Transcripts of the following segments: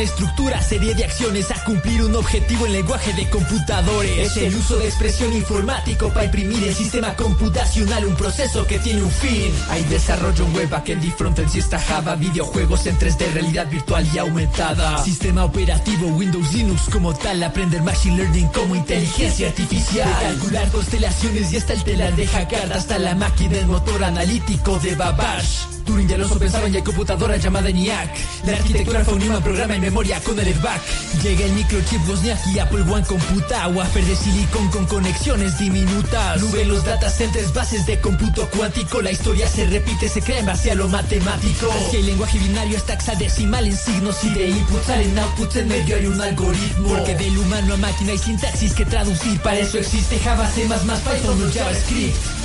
Estructura, serie de acciones a cumplir un objetivo en lenguaje de computadores. Es el uso de expresión informático para imprimir el sistema computacional, un proceso que tiene un fin. Hay desarrollo web, backend y frontend, si está Java, videojuegos en 3D, realidad virtual y aumentada. Sistema operativo, Windows, Linux como tal, aprender Machine Learning como inteligencia artificial. Calcular constelaciones y hasta el telar de hackear hasta la máquina del motor analítico de Babash. Turing y Alonso pensaban ya hay computadora llamada ENIAC. La arquitectura fue un programa en memoria con el back. Llega el microchip Wozniak y Apple One computa. Wafer de silicón con conexiones diminutas. Nube los data centers, bases de cómputo cuántico. La historia se repite, se crea en base lo matemático. Si el lenguaje binario es taxadecimal en signos y de inputs salen outputs en medio hay un algoritmo. Porque del humano a máquina hay sintaxis que traducir. Para eso existe Java, C++, Python o JavaScript.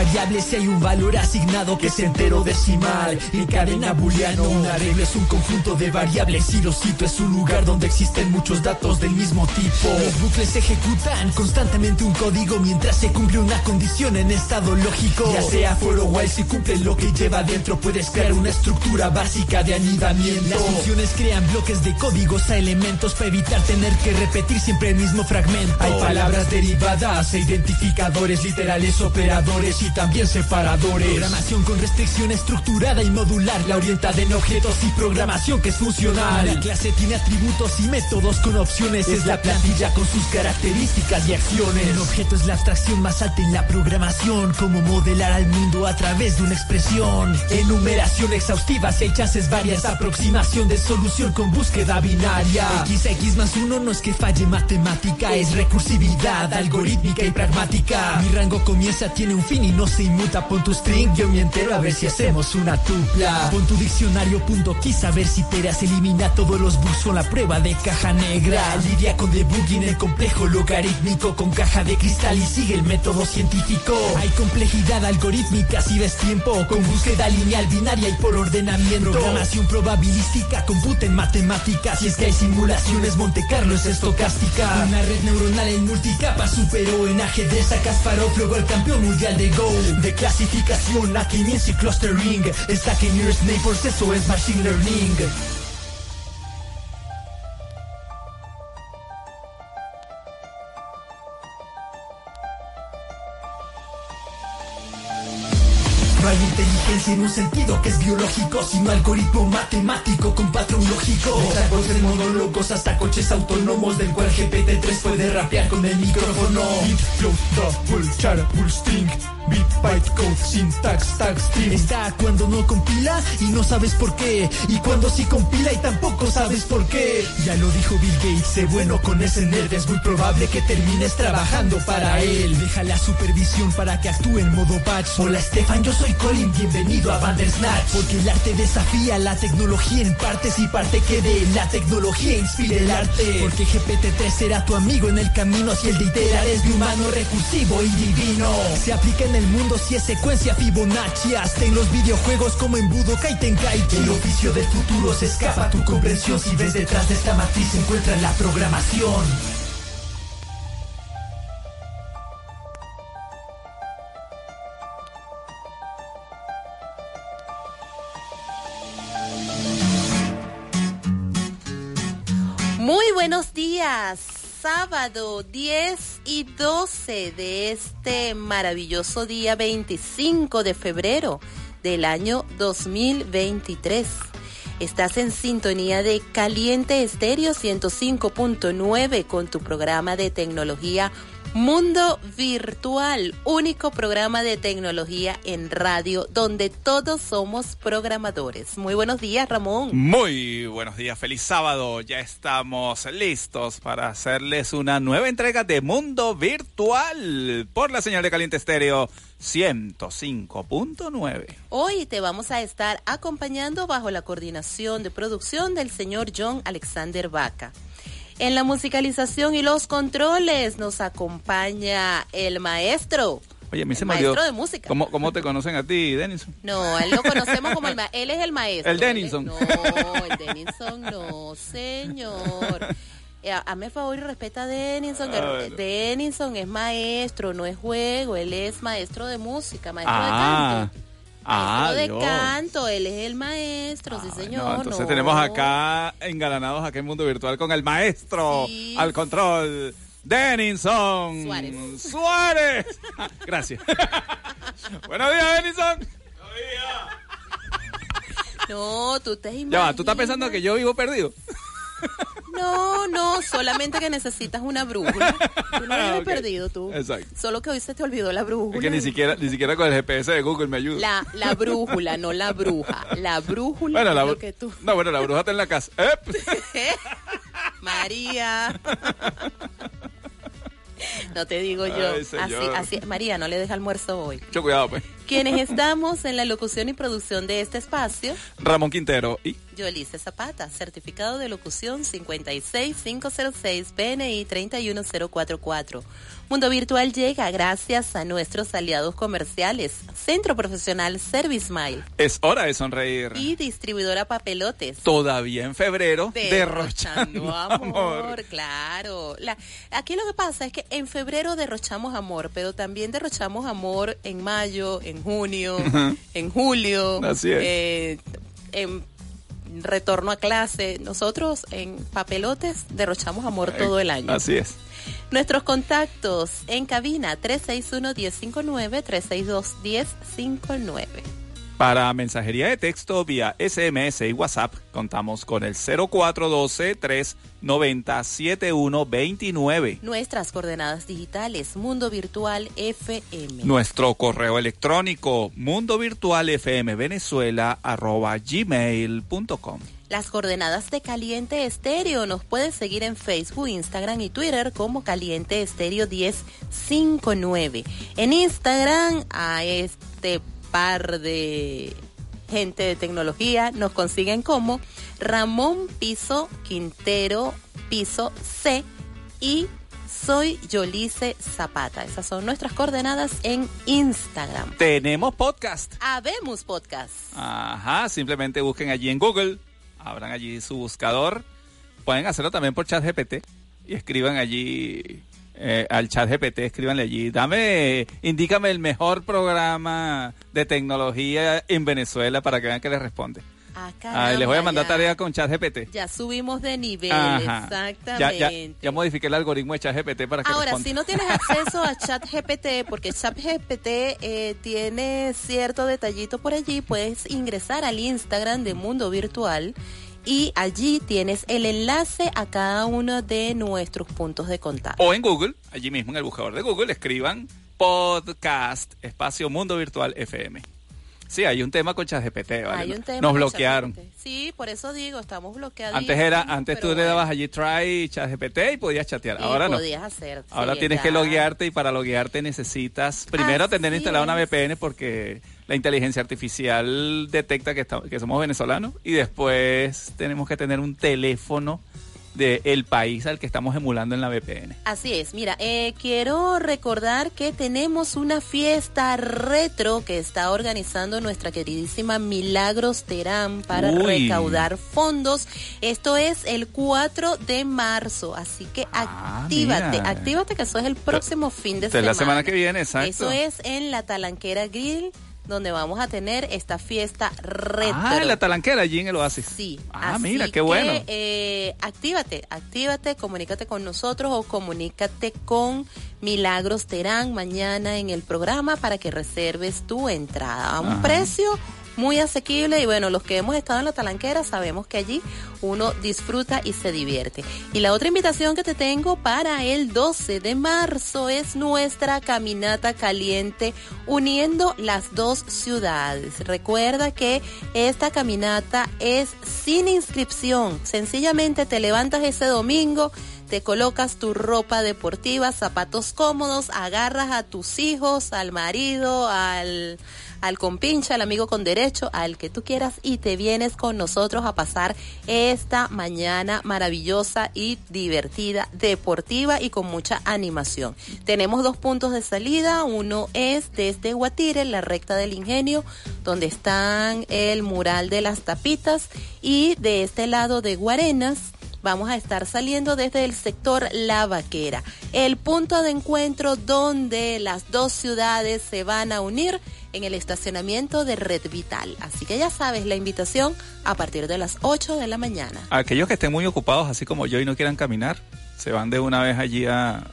Y variables si hay un valor asignado que es entero decimal. En cadena booleano, una regla es un conjunto de variables y lo cito es un lugar donde existen muchos datos del mismo tipo. Los bucles ejecutan constantemente un código mientras se cumple una condición en estado lógico. Ya sea for o while, si cumple lo que lleva dentro, puedes crear una estructura básica de anidamiento. Las funciones crean bloques de códigos a elementos para evitar tener que repetir siempre el mismo fragmento. Hay palabras derivadas e identificadores literales operadores y también separadores. Programación con restricción estructurada y modular. La orientada en objetos y programación que es funcional. La clase tiene atributos y métodos con opciones. Es la plantilla con sus características y acciones. El objeto es la abstracción más alta en la programación. Como modelar al mundo a través de una expresión. Enumeración exhaustiva, si hay chances varias. Aproximación de solución con búsqueda binaria. X, X más uno no es que falle matemática. Es recursividad algorítmica y pragmática. Mi rango comienza, tiene un fin no se inmuta. Pon tu string, yo me entero a ver si hacemos una tupla. Pon tu diccionario punto a ver si teras elimina todos los bugs con la prueba de caja negra. Lidia con debugging el complejo logarítmico con caja de cristal y sigue el método científico. Hay complejidad algorítmica si ves tiempo con búsqueda lineal binaria y por ordenamiento. Programación probabilística, computa en matemáticas. Si es que hay simulaciones, Monte Carlo es estocástica. Una red neuronal en multicapa superó en ajedrez a Kasparov, luego el campeón mundial de De clasificación a y clustering Está que nearest neighbors, eso es machine learning No hay inteligencia en un sentido que es biológico, sino algoritmo matemático con patrón lógico. Desde árboles monólogos hasta coches autónomos, del cual GPT-3 puede rapear con el micrófono. Beat, flow, double, chara, string. Beat, byte, code, syntax, tag, stream. Está cuando no compila y no sabes por qué. Y cuando sí compila y tampoco sabes por qué. Ya lo dijo Bill Gates, sé bueno con ese nerd. Es muy probable que termines trabajando para él. Deja la supervisión para que actúe en modo patch. Hola, Stefan, yo soy Colin, bienvenido a Bandersnatch. Porque el arte desafía la tecnología en partes y parte que de la tecnología inspire el arte. Porque GPT-3 será tu amigo en el camino si el de iterar es de humano recursivo y divino. Se aplica en el mundo si es secuencia Fibonacci, hasta en los videojuegos como en Budokai Tenkaichi. El oficio del futuro se escapa tu comprensión si ves detrás de esta matriz se encuentra la programación. buenos días. Sábado 10 y 12 de este maravilloso día 25 de febrero del año 2023. Estás en sintonía de Caliente Estéreo 105.9 con tu programa de tecnología Mundo Virtual, único programa de tecnología en radio donde todos somos programadores. Muy buenos días, Ramón. Muy buenos días, feliz sábado. Ya estamos listos para hacerles una nueva entrega de Mundo Virtual por la señal de Caliente Estéreo 105.9. Hoy te vamos a estar acompañando bajo la coordinación de producción del señor John Alexander Vaca. En la musicalización y los controles nos acompaña el maestro. Oye, a mí se me maestro de música. ¿Cómo, ¿Cómo, te conocen a ti, Denison? No, él lo conocemos como el maestro. Él es el maestro. ¿El Denison? No, el Denison no, señor. Eh, hazme favor y respeta a Denison. Ah, Denison es maestro, no es juego. Él es maestro de música, maestro de ah. canto. Ah, de canto, él es el maestro, sí ah, señor. entonces tenemos acá engalanados aquí en Mundo Virtual con el maestro al control, Denison Suárez. Suárez. Gracias. Buenos días, Denison. Buenos días. No, tú te imaginas. Ya, tú estás pensando que yo vivo perdido. No, no, solamente que necesitas una brújula. Tú no has perdido tú. Exacto. Solo que hoy se te olvidó la brújula. Es que ni siquiera, ni siquiera con el GPS de Google me ayuda. La, la brújula, no la bruja. La brújula bueno, la, que tú. No, bueno, la bruja está en la casa. María. No te digo yo. así, así, María, no le deja almuerzo hoy. Mucho cuidado, pues. Quienes estamos en la locución y producción de este espacio. Ramón Quintero y. Yolice Zapata, certificado de locución 56506, PNI 31044. Mundo Virtual llega gracias a nuestros aliados comerciales, Centro Profesional Service Smile. Es hora de sonreír. Y distribuidora Papelotes. Todavía en febrero, derrochando, amor. Claro. La, aquí lo que pasa es que en febrero derrochamos amor, pero también derrochamos amor en mayo, en junio, en julio. Así es. Eh, en retorno a clase. Nosotros en Papelotes derrochamos amor todo el año. Así es. Nuestros contactos en cabina 361-1059, 362-1059. Para mensajería de texto vía SMS y WhatsApp contamos con el 0412-390-7129. Nuestras coordenadas digitales, Mundo Virtual FM. Nuestro correo electrónico, Mundo Virtual FM Venezuela, arroba gmail.com. Las coordenadas de Caliente Estéreo nos pueden seguir en Facebook, Instagram y Twitter como Caliente Estéreo 1059. En Instagram a este par de gente de tecnología nos consiguen como Ramón Piso Quintero Piso C y soy Yolice Zapata. Esas son nuestras coordenadas en Instagram. Tenemos podcast. Habemos podcast. Ajá, simplemente busquen allí en Google abran allí su buscador. Pueden hacerlo también por chat GPT y escriban allí eh, al chat GPT, escríbanle allí, dame, indícame el mejor programa de tecnología en Venezuela para que vean que les responde. Ah, les voy a mandar tarea con ChatGPT. Ya subimos de nivel, exactamente. Ya, modifiqué el algoritmo de ChatGPT para que Ahora, si no tienes acceso a ChatGPT, porque ChatGPT eh, tiene cierto detallito por allí, puedes ingresar al Instagram de Mundo Virtual y allí tienes el enlace a cada uno de nuestros puntos de contacto. O en Google, allí mismo en el buscador de Google, escriban podcast espacio Mundo Virtual FM. Sí, hay un tema con ChatGPT, ¿vale? Hay un tema Nos bloquearon. Sí, por eso digo, estamos bloqueados. Antes era, antes tú le dabas allí try ChatGPT y podías chatear. Ahora no. Podías hacer. Ahora tienes que loguearte y para loguearte necesitas primero tener instalada una VPN porque la inteligencia artificial detecta que, que somos venezolanos y después tenemos que tener un teléfono del país al que estamos emulando en la VPN. Así es, mira, eh, quiero recordar que tenemos una fiesta retro que está organizando nuestra queridísima Milagros Terán para recaudar fondos. Esto es el 4 de marzo, así que ah, actívate, actívate que eso es el próximo fin de semana. Es la semana que viene, exacto. Eso es en la Talanquera Grill donde vamos a tener esta fiesta retro. Ah, la talanquera allí en el oasis. Sí. Ah, mira, qué bueno. Eh, actívate, actívate, comunícate con nosotros o comunícate con Milagros Terán mañana en el programa para que reserves tu entrada a un precio muy asequible y bueno, los que hemos estado en la talanquera sabemos que allí uno disfruta y se divierte. Y la otra invitación que te tengo para el 12 de marzo es nuestra caminata caliente uniendo las dos ciudades. Recuerda que esta caminata es sin inscripción, sencillamente te levantas ese domingo te colocas tu ropa deportiva, zapatos cómodos, agarras a tus hijos, al marido, al, al compincha, al amigo con derecho, al que tú quieras y te vienes con nosotros a pasar esta mañana maravillosa y divertida, deportiva y con mucha animación. Tenemos dos puntos de salida, uno es desde Guatire, la recta del ingenio, donde están el mural de las tapitas y de este lado de Guarenas vamos a estar saliendo desde el sector La Vaquera, el punto de encuentro donde las dos ciudades se van a unir en el estacionamiento de Red Vital. Así que ya sabes, la invitación a partir de las 8 de la mañana. Aquellos que estén muy ocupados, así como yo, y no quieran caminar, se van de una vez allí a,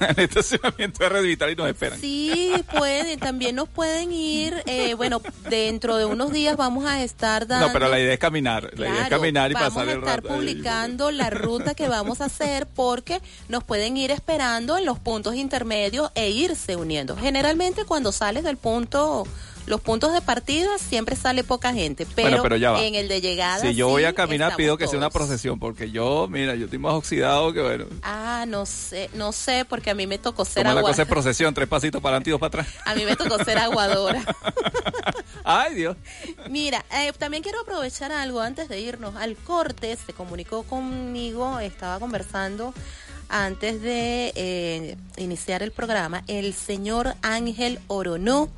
al estacionamiento de Red Vital y nos esperan. Sí, pueden, también nos pueden ir, eh, bueno, dentro de unos días vamos a estar dando... No, pero la idea es caminar, la idea es caminar y pasar el Vamos a estar publicando la ruta que vamos a hacer porque nos pueden ir esperando en los puntos intermedios e irse uniendo. Generalmente cuando sales del punto los puntos de partida siempre sale poca gente, pero, en el de llegada. Si yo voy a caminar, pido que sea una procesión, porque yo, mira, yo estoy más oxidado que bueno. Ah, no sé, no sé, porque a mí me tocó ser Como la cosa es procesión, tres pasitos para adelante y dos para atrás. A mí me tocó ser aguadora. Ay, Dios. Mira, eh, también quiero aprovechar algo antes de irnos al corte. Se comunicó conmigo, estaba conversando antes de eh, iniciar el programa, el señor Ángel Oronó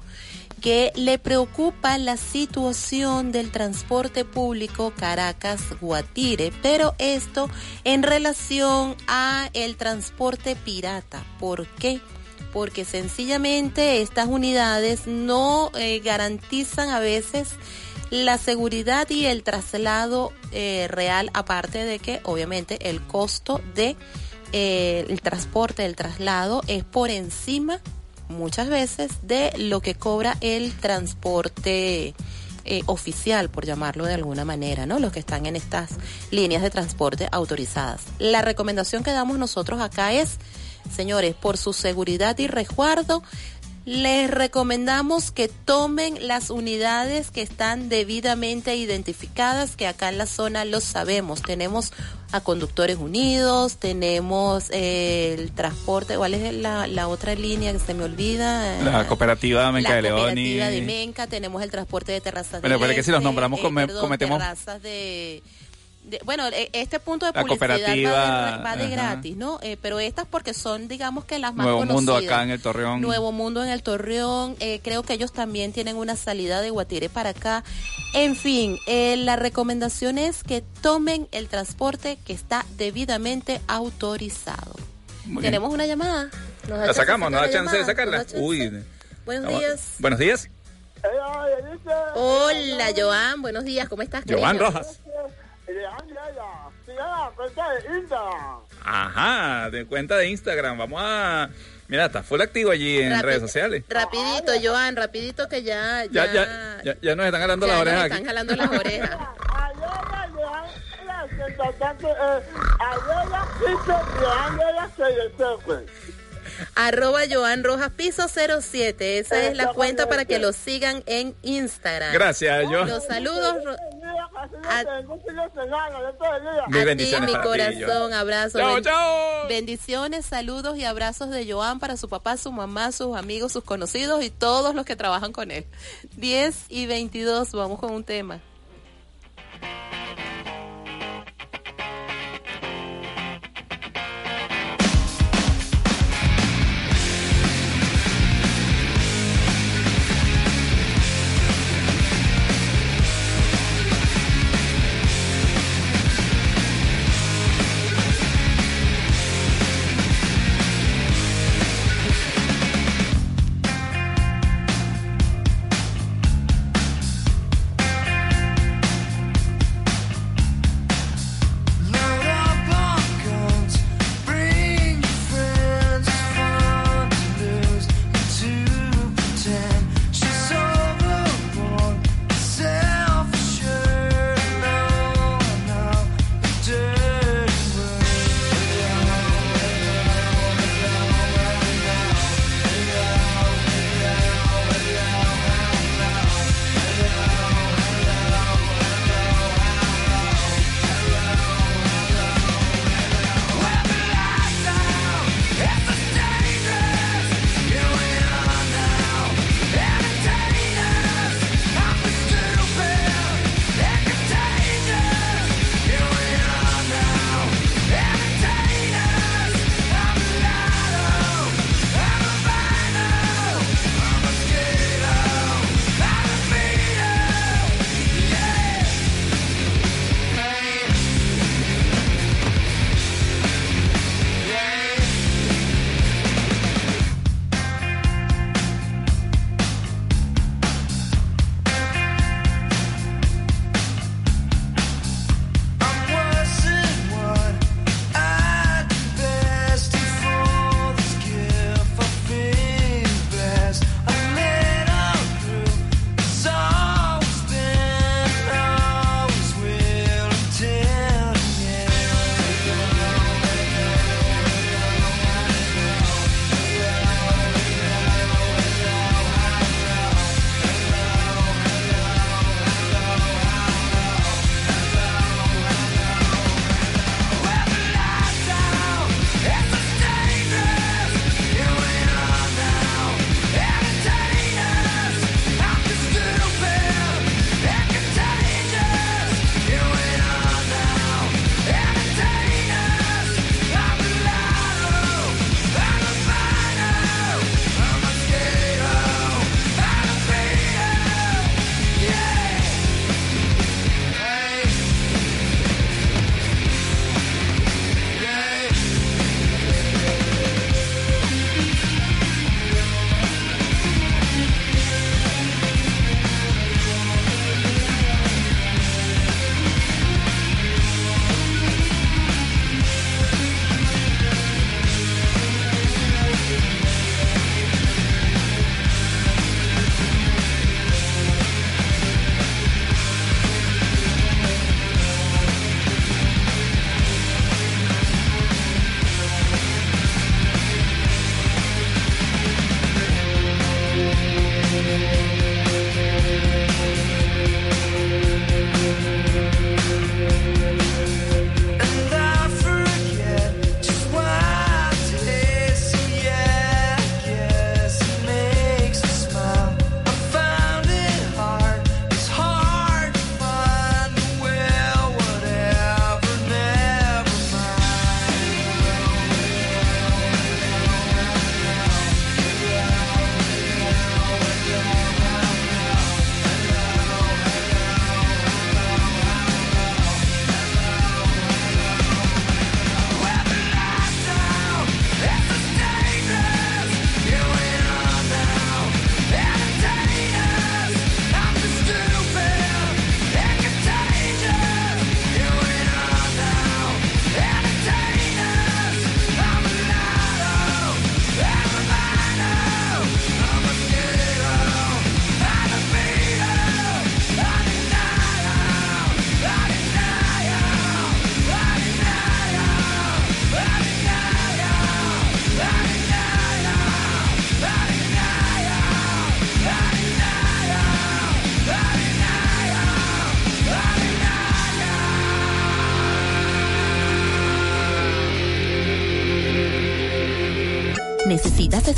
que le preocupa la situación del transporte público Caracas-Guatire, pero esto en relación a el transporte pirata. ¿Por qué? Porque sencillamente estas unidades no eh, garantizan a veces la seguridad y el traslado eh, real, aparte de que obviamente el costo de eh, el transporte, el traslado es por encima muchas veces de lo que cobra el transporte eh, oficial, por llamarlo de alguna manera, ¿no? Los que están en estas líneas de transporte autorizadas. La recomendación que damos nosotros acá es, señores, por su seguridad y resguardo, les recomendamos que tomen las unidades que están debidamente identificadas, que acá en la zona lo sabemos. Tenemos a Conductores Unidos, tenemos eh, el transporte, ¿cuál es la, la, otra línea que se me olvida? La cooperativa Menca de León. La cooperativa de Menca, tenemos el transporte de terrazas Pero, de pero que si los nombramos, eh, perdón, cometemos... Terrazas de bueno, e, este punto de publicidad va de, gratis, ¿no? Eh, pero estas porque son, digamos que las más Nuevo conocidas. Mundo acá en el Torreón. Nuevo Mundo en el Torreón. Eh, creo que ellos también tienen una salida de Guatire para acá. En fin, eh, la recomendación es que tomen el transporte que está debidamente autorizado. Tenemos una llamada. la sacamos, nos da chance de sacarla. Uy. Buenos días. Buenos días. Hola, Joan. Buenos días. ¿Cómo estás? Joan Rojas. Ajá, de cuenta de Instagram. Vamos a. Mira, está full activo allí en Rapi redes sociales. Rapidito, Joan, rapidito que ya. Ya, ya, ya, ya, ya nos están jalando ya las orejas. Nos están aquí. jalando las orejas. Arroba Joan Rojas Piso 07. Esa es la cuenta para que lo sigan en Instagram. Gracias, Joan. Los saludos a, ti, mi corazón, abrazos. Chao, chao. Bendiciones, saludos y abrazos de Joan para su papá, su mamá, sus amigos, sus conocidos y todos los que trabajan con él. 10 y 22, vamos con un tema.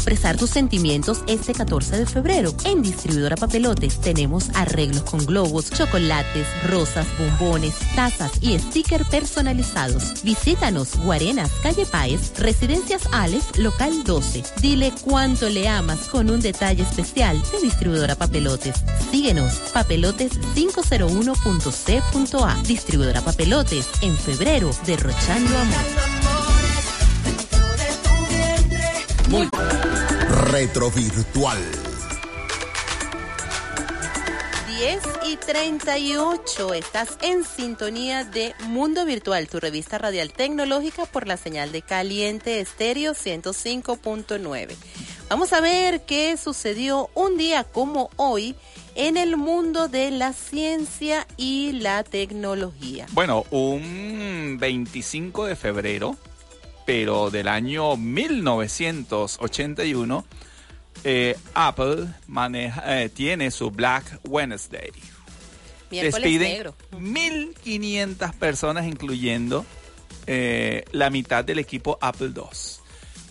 Expresar tus sentimientos este 14 de febrero. En Distribuidora Papelotes tenemos arreglos con globos, chocolates, rosas, bombones, tazas y sticker personalizados. Visítanos, Guarenas, Calle Páez, Residencias Alex, Local 12. Dile cuánto le amas con un detalle especial de Distribuidora Papelotes. Síguenos, papelotes501.c.a. Distribuidora Papelotes, en febrero, derrochando amor. Retrovirtual. 10 y 38. Estás en sintonía de Mundo Virtual, tu revista radial tecnológica por la señal de Caliente Estéreo 105.9. Vamos a ver qué sucedió un día como hoy en el mundo de la ciencia y la tecnología. Bueno, un 25 de febrero pero del año 1981, eh, Apple maneja, eh, tiene su Black Wednesday. Despiden 1.500 personas, incluyendo eh, la mitad del equipo Apple II.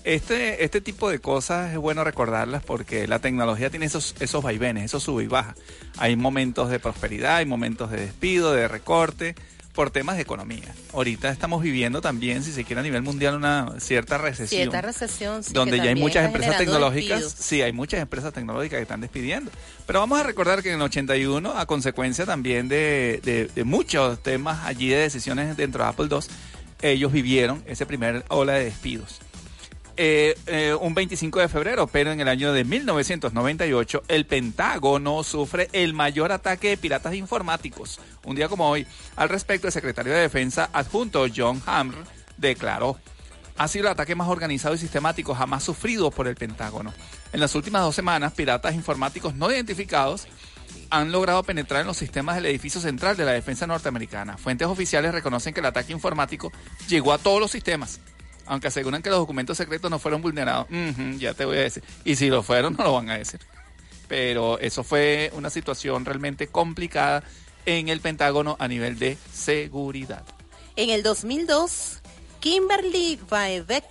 Este, este tipo de cosas es bueno recordarlas porque la tecnología tiene esos, esos vaivenes, esos sube y baja. Hay momentos de prosperidad, hay momentos de despido, de recorte, por temas de economía. Ahorita estamos viviendo también, si se quiere a nivel mundial, una cierta recesión. Cierta recesión, sí, Donde ya hay muchas empresas tecnológicas. Sí, hay muchas empresas tecnológicas que están despidiendo. Pero vamos a recordar que en el 81, a consecuencia también de, de, muchos temas allí de decisiones dentro de Apple II, ellos vivieron ese primer ola de despidos. Eh, eh, un 25 de febrero, pero en el año de 1998, el Pentágono sufre el mayor ataque de piratas informáticos. Un día como hoy, al respecto, el secretario de Defensa adjunto John Hamr declaró, ha sido el ataque más organizado y sistemático jamás sufrido por el Pentágono. En las últimas dos semanas, piratas informáticos no identificados han logrado penetrar en los sistemas del edificio central de la defensa norteamericana. Fuentes oficiales reconocen que el ataque informático llegó a todos los sistemas aunque aseguran que los documentos secretos no fueron vulnerados. ya te voy a decir. Y si lo fueron, no lo van a decir. Pero eso fue una situación realmente complicada en el Pentágono a nivel de seguridad. En el 2002, Kimberly Vaebeck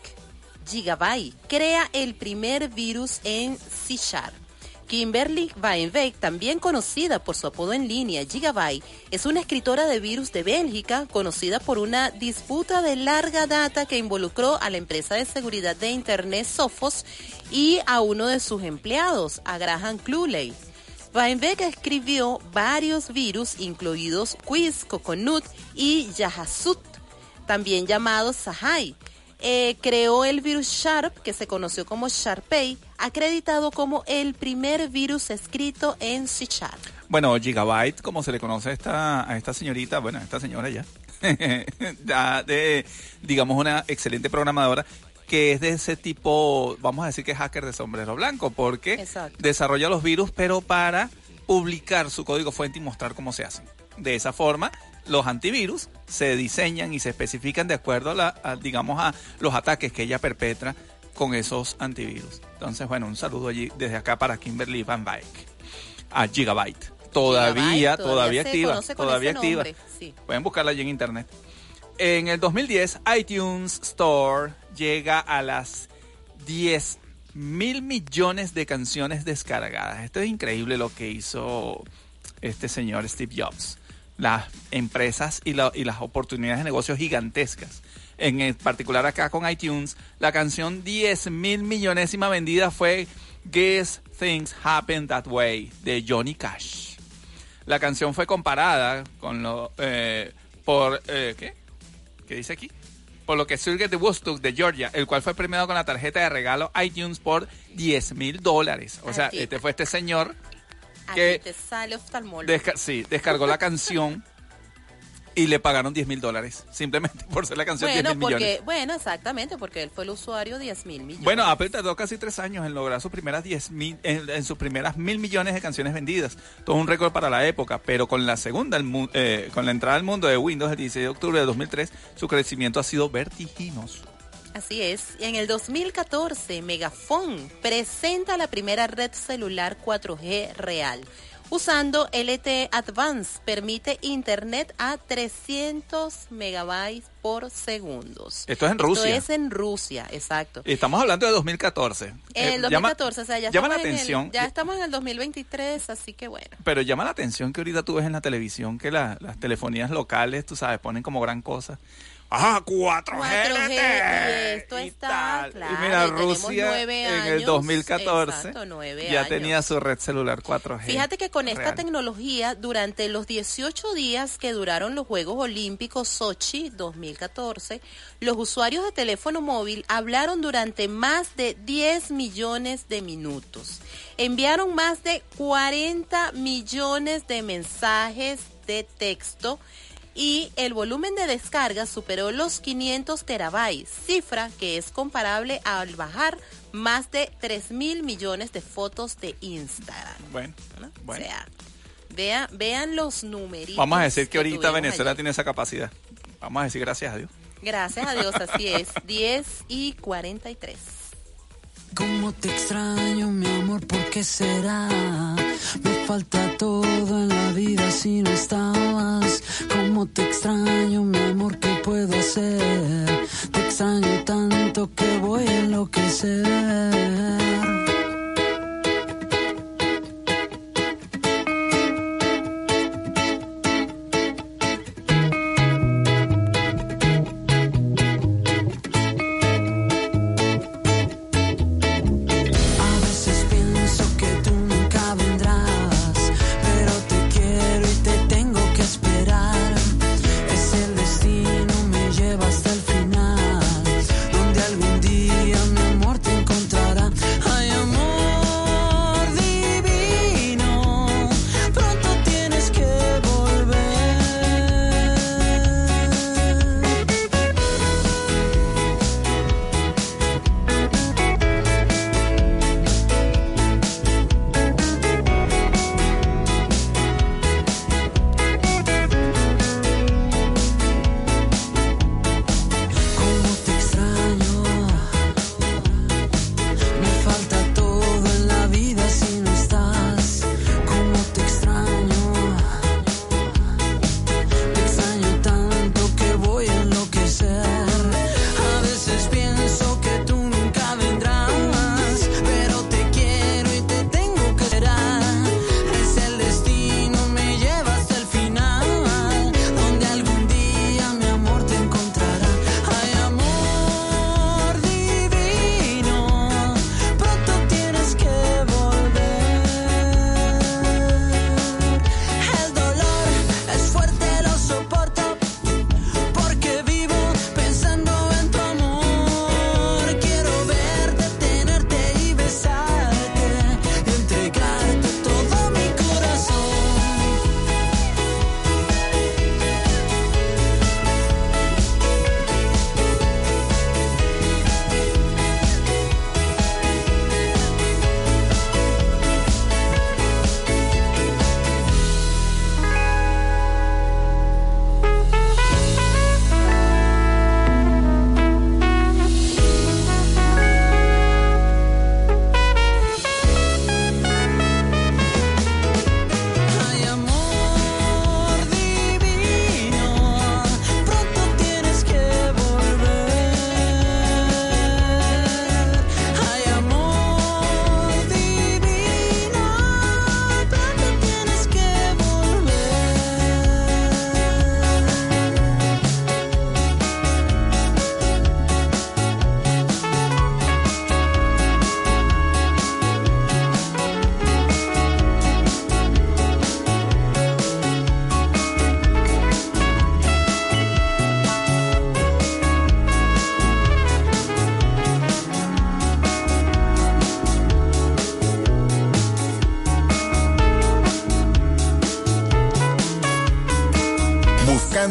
Gigabyte crea el primer virus en C Sharp Kimberly Weinbeck, también conocida por su apodo en línea Gigabyte, es una escritora de virus de Bélgica conocida por una disputa de larga data que involucró a la empresa de seguridad de Internet Sophos y a uno de sus empleados, a Graham Cluley. Weinbeck escribió varios virus, incluidos Quiz, Coconut y Yahasut, también llamados Sahai eh, creó el virus Sharp, que se conoció como Sharpay, acreditado como el primer virus escrito en C Sharp. Bueno, Gigabyte, como se le conoce a esta, a esta señorita, bueno, a esta señora ya, de, digamos, una excelente programadora que es de ese tipo, vamos a decir que es hacker de sombrero blanco, porque desarrolla los virus, pero para publicar su código fuente y mostrar cómo se hace. De esa forma, los antivirus se diseñan y se especifican de acuerdo a, la, digamos, a los ataques que ella perpetra con esos antivirus. Entonces, bueno, un saludo allí desde acá para Kimberly Van Dyke, a Gigabyte. Todavía, todavía, activa, todavía activa. Pueden buscarla allí en internet. En el 2010, iTunes Store llega a las 10 mil millones de canciones descargadas. Esto es increíble lo que hizo este señor Steve Jobs las empresas y, las oportunidades de negocio gigantescas. En particular acá con iTunes, la canción 10 mil millonésima vendida fue Guess Things Happen That Way de Johnny Cash. La canción fue comparada con lo eh, por eh, ¿qué? ¿Qué dice aquí? Por lo que surge de Woodstock de Georgia, el cual fue premiado con la tarjeta de regalo iTunes por 10 mil dólares. O sea, este fue este señor que te sale sí, descargó la canción y le pagaron 10 mil dólares, simplemente por ser la canción bueno, 10 mil millones. Bueno, exactamente, porque él fue el usuario 10 mil millones. Bueno, Apple tardó casi tres años en lograr sus primeras 10 mil, en, sus primeras mil millones de canciones vendidas. Todo un récord para la época, pero con la segunda, eh, con la entrada al mundo de Windows el 16 de octubre de 2003, su crecimiento ha sido vertiginoso. Así es. En el 2014, Megafon presenta la primera red celular 4G real usando LTE Advance. Permite internet a 300 megabytes por segundos. Esto es en Rusia. Esto es en Rusia, exacto. Y estamos hablando de 2014. El 2014, o sea, ya, llama la estamos en el- atención. ya estamos en el 2023, así que bueno. Pero llama la atención que ahorita tú ves en la televisión que la- las telefonías locales, tú sabes, ponen como gran cosa. ¡Ah, 4G! 4G, y esto y está, tal. claro, y mira, y Rusia nueve en el años, 2014 exacto, nueve ya años. tenía su red celular 4G. Fíjate que con esta real. tecnología, durante los 18 días que duraron los Juegos Olímpicos Sochi 2014, los usuarios de teléfono móvil hablaron durante más de 10 millones de minutos. Enviaron más de 40 millones de mensajes de texto y el volumen de descarga superó los 500 terabytes, cifra que es comparable al bajar más de 3 mil millones de fotos de Instagram. Bueno, ¿no? bueno. O sea, vea, vean los numeritos. Vamos a decir que ahorita tuvimos Venezuela ayer. tiene esa capacidad. Vamos a decir gracias a Dios. Gracias a Dios, así es. 10 y 43. Cómo te extraño, mi amor, ¿por qué será? Me falta todo en la vida si no estabas. Cómo te extraño, mi amor, ¿qué puedo hacer? Te extraño tanto que voy a enloquecer.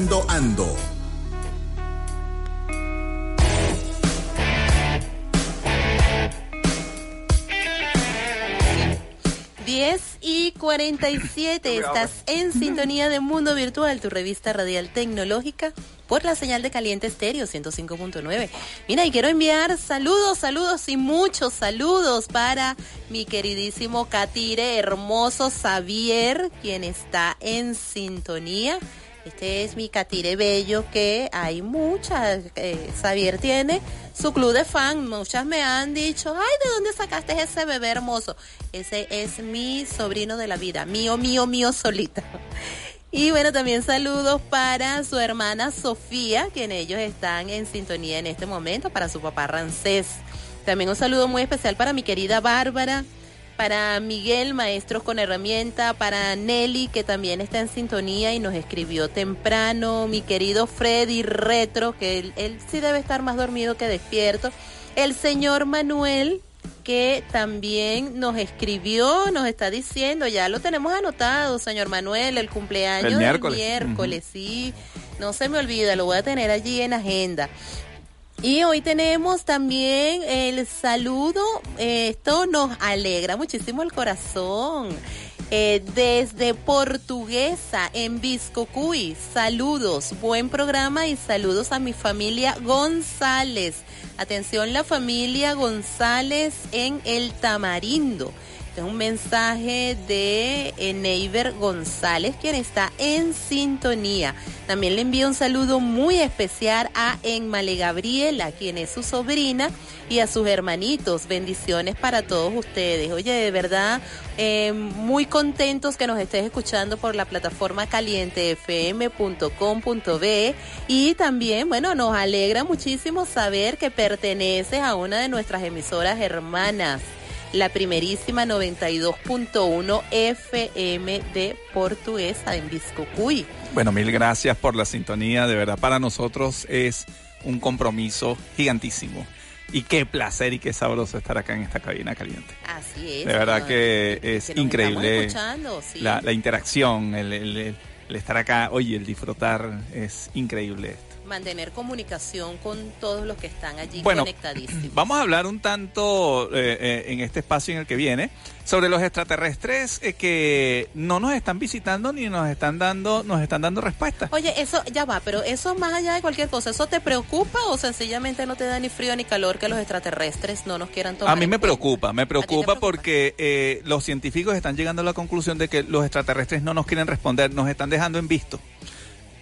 Ando. 10 y 47. Estás en sintonía de Mundo Virtual, tu revista radial tecnológica, por la señal de Caliente Estéreo 105.9. Mira, y quiero enviar saludos, saludos y muchos saludos para mi queridísimo Catire, hermoso Xavier, quien está en sintonía. Este es mi Catire Bello, que hay muchas. Eh, tiene su club de fan. Muchas me han dicho, ay, ¿de dónde sacaste ese bebé hermoso? Ese es mi sobrino de la vida, mío, mío, mío solita. Y bueno, también saludos para su hermana Sofía, quien ellos están en sintonía en este momento, para su papá Rancés. También un saludo muy especial para mi querida Bárbara, para Miguel, Maestros con Herramienta, para Nelly, que también está en sintonía y nos escribió temprano, mi querido Freddy Retro, que él, él sí debe estar más dormido que despierto, el señor Manuel, que también nos escribió, nos está diciendo, ya lo tenemos anotado, señor Manuel, el cumpleaños El miércoles. del miércoles, sí, no se me olvida, lo voy a tener allí en agenda. Y hoy tenemos también el saludo, esto nos alegra muchísimo el corazón. Eh, desde Portuguesa en Viscocuy, saludos, buen programa y saludos a mi familia González. Atención la familia González en El Tamarindo. Este es un mensaje de eh, Neiber González, quien está en sintonía. También le envío un saludo muy especial a Enmale Gabriela, quien es su sobrina, y a sus hermanitos. Bendiciones para todos ustedes. Oye, de verdad, eh, muy contentos que nos estés escuchando por la plataforma calientefm.com.be y también, bueno, nos alegra muchísimo saber que perteneces a una de nuestras emisoras hermanas la primerísima 92.1 FM de Portuguesa en Viscocuy. Bueno, mil gracias por la sintonía. De verdad, para nosotros es un compromiso gigantísimo. Y qué placer y qué sabroso estar acá en esta cabina caliente. Así es. De verdad que es Que increíble estamos escuchando, sí. la, la interacción, el, el- estar acá, oye, el disfrutar es increíble esto. Mantener comunicación con todos los que están allí Bueno, conectadísimos. Vamos a hablar un tanto eh, eh, en este espacio en el que viene sobre los extraterrestres eh, que no nos están visitando ni nos están dando, nos están dando respuestas. Oye, eso ya va, pero eso más allá de cualquier cosa, ¿eso te preocupa o sencillamente no te da ni frío ni calor que los extraterrestres no nos quieran tomar? A mí me preocupa, me ¿A ti te preocupa preocupa? porque eh, los científicos están llegando a la conclusión de que los extraterrestres no nos quieren responder, nos están dejando en visto.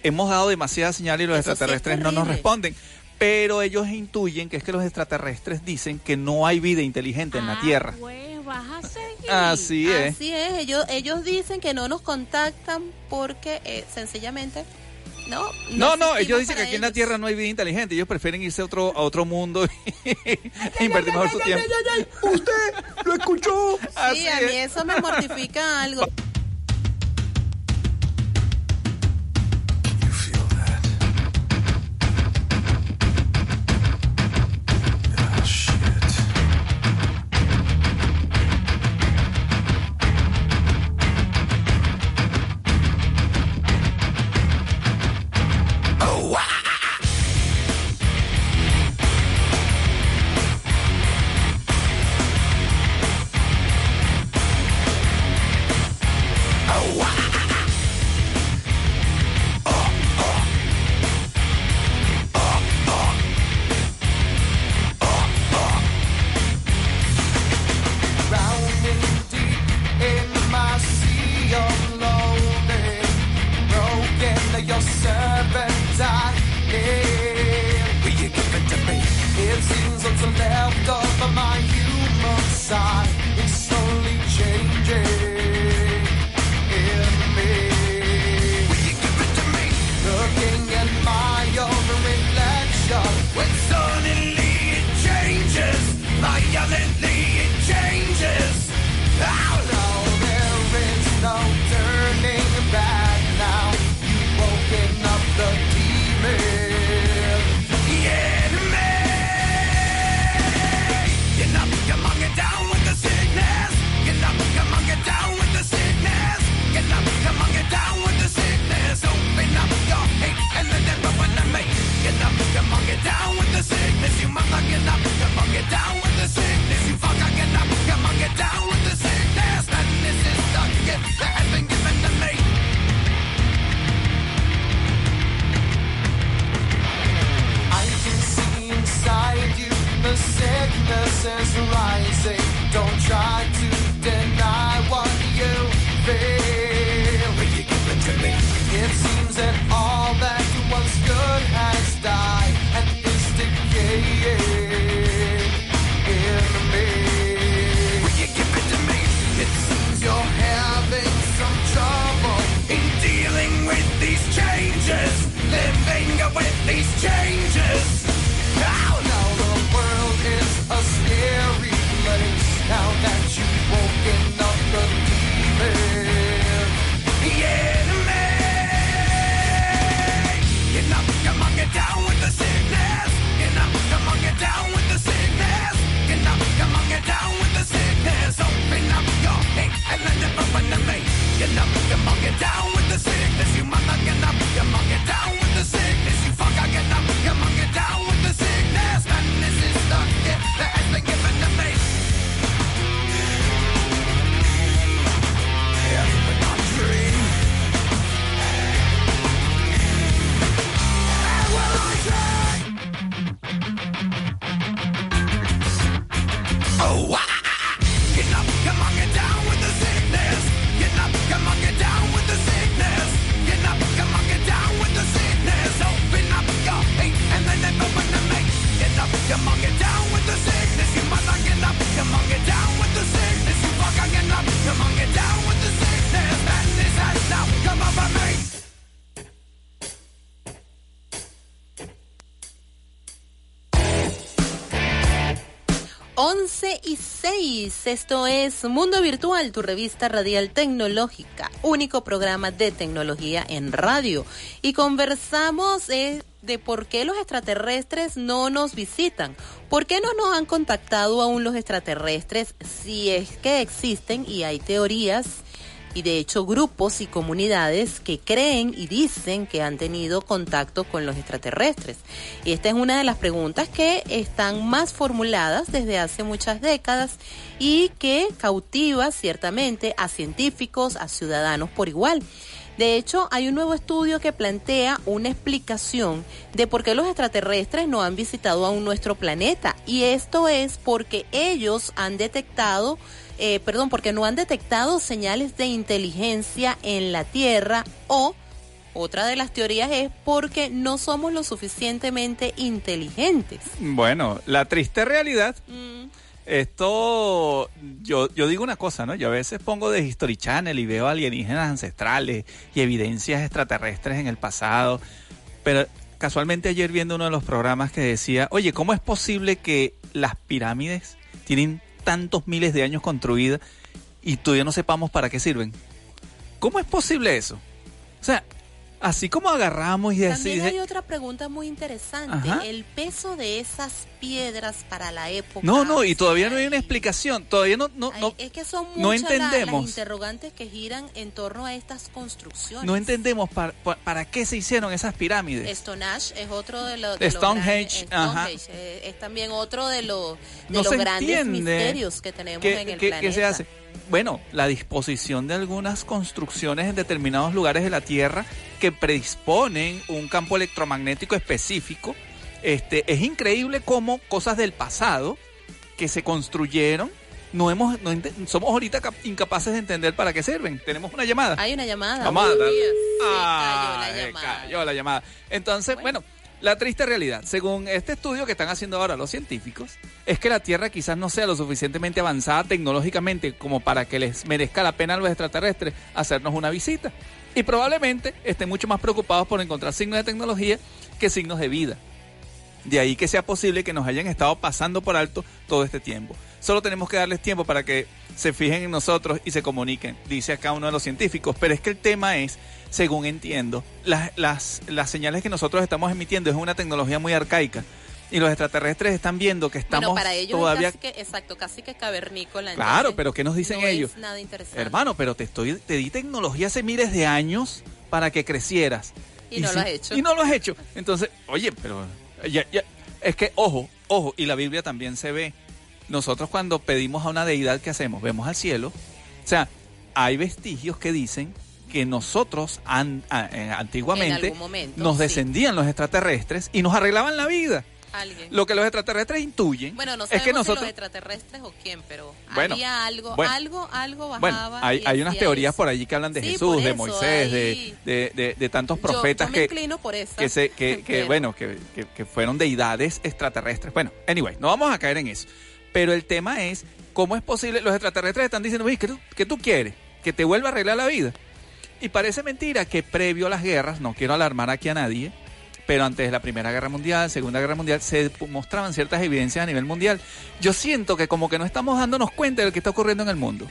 Hemos dado demasiadas señales y los Eso sí es extraterrestres no nos responden. Pero ellos intuyen que es que los extraterrestres dicen que no hay vida inteligente en la Ah, Tierra. Pues vas a seguir. Así es. Así es, ellos, ellos dicen que no nos contactan porque eh, sencillamente no. No, no, ellos dicen que aquí en la. Tierra no hay vida inteligente. Ellos prefieren irse a otro, a otro mundo e invertir mejor su tiempo. ¿Usted lo escuchó? Así Sí, a mí es. eso me mortifica algo. 6. Esto es Mundo Virtual, tu revista radial tecnológica, único programa de tecnología en radio. Y conversamos eh, de por qué los extraterrestres no nos visitan. ¿Por qué no nos han contactado aún los extraterrestres si es que existen y hay teorías? Y de hecho grupos y comunidades que creen y dicen que han tenido contacto con los extraterrestres. Y esta es una de las preguntas que están más formuladas desde hace muchas décadas y que cautiva ciertamente a científicos, a ciudadanos por igual. De hecho, hay un nuevo estudio que plantea una explicación de por qué los extraterrestres no han visitado aún nuestro planeta. Y esto es porque ellos han detectado eh, perdón, porque no han detectado señales de inteligencia en la Tierra o otra de las teorías es porque no somos lo suficientemente inteligentes. Bueno, la triste realidad. Mm, Esto, yo, yo digo una cosa, ¿no? Yo a veces pongo de History Channel y veo alienígenas ancestrales y evidencias extraterrestres en el pasado, pero casualmente ayer viendo uno de los programas que decía, oye, ¿cómo es posible que las pirámides tienen tantos miles de años construidas y todavía no sepamos para qué sirven? ¿Cómo es posible eso? O sea, así como agarramos y También hay otra pregunta muy interesante. Ajá. El peso de esas piedras para la época. No, no, y todavía no hay Ay, una explicación, todavía no, no, ay, no, es que son no muchas la- entendemos. las interrogantes que giran en torno a estas construcciones. no entendemos para, para qué se hicieron esas pirámides. Stonehenge es otro de los. de los Stonehenge, grandes- ajá. Stonehenge, eh, es también otro de los, de No los grandes entiende misterios que tenemos ¿Qué, en el qué- planeta. qué se hace? Bueno, la disposición de algunas construcciones en determinados lugares de la Tierra que predisponen un campo electromagnético específico. Este, es increíble cómo cosas del pasado que se construyeron no hemos no somos ahorita cap- incapaces de entender para qué sirven. Tenemos una llamada. Hay una llamada. Vamos a dar- Ah, cayó la llamada. cayó la llamada. Entonces, bueno. La triste realidad, según este estudio que están haciendo ahora los científicos, es que la Tierra quizás no sea lo suficientemente avanzada tecnológicamente como para que les merezca la pena a los extraterrestres hacernos una visita. Y probablemente estén mucho más preocupados por encontrar signos de tecnología que signos de vida. De ahí que sea posible que nos hayan estado pasando por alto todo este tiempo. Solo tenemos que darles tiempo para que se fijen en nosotros y se comuniquen, dice acá uno de los científicos. Pero es que el tema es, según entiendo, las, las, las señales que nosotros estamos emitiendo es una tecnología muy arcaica. Y los extraterrestres están viendo que estamos bueno, para ellos todavía... es casi que, exacto, casi que cavernícola. Claro, pero ¿qué nos dicen no ellos? Es nada interesante. Hermano, pero te estoy te di tecnología hace miles de años para que crecieras. Y no lo has hecho. Y no lo has hecho. Entonces, oye, pero ya, ya, es que, ojo, ojo, y la Biblia también se ve. Nosotros cuando pedimos a una deidad, ¿qué hacemos? Vemos al cielo. O sea, hay vestigios que dicen que nosotros an- a- eh, antiguamente momento, nos sí. descendían los extraterrestres y nos arreglaban la vida. Alguien. Lo que los extraterrestres intuyen Bueno, no es que si nosotros los extraterrestres o quién, pero Bueno, había algo, bueno. algo, algo Bueno, bajaba. hay, hay unas teorías eso. por allí que hablan de Sí, Jesús, de Moisés, de, ahí- de, de- de tantos profetas yo, me que, inclino por esa, que, se, que, que, pero- bueno, que, que- que fueron deidades extraterrestres. Bueno, anyway, no vamos a caer en eso. Pero el tema es, ¿cómo es posible? Los extraterrestres están diciendo, ¿qué, tú- qué tú quieres? Que te vuelva a arreglar la vida. Y parece mentira que previo a las guerras, no quiero alarmar aquí a nadie, pero antes de la Primera Guerra Mundial, Segunda Guerra Mundial, se mostraban ciertas evidencias a nivel mundial. Yo siento que como que no estamos dándonos cuenta de lo que está ocurriendo en el mundo.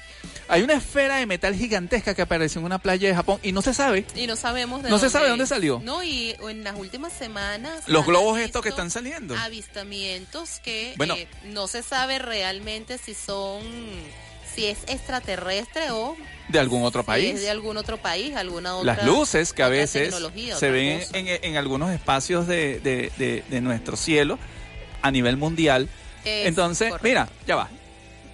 Hay una esfera de metal gigantesca que apareció en una playa de Japón y no se sabe. Y no sabemos de No se dónde sabe es. dónde salió. No, y en las últimas semanas. Los globos estos que están saliendo. Avistamientos que Bueno. eh, no se sabe realmente si son. Si es extraterrestre o De algún otro si país. es de algún otro país, alguna otra. Las luces que a veces se ven en, en algunos espacios de, de- de- de nuestro cielo a nivel mundial. Es Entonces, correcto. mira, ya va.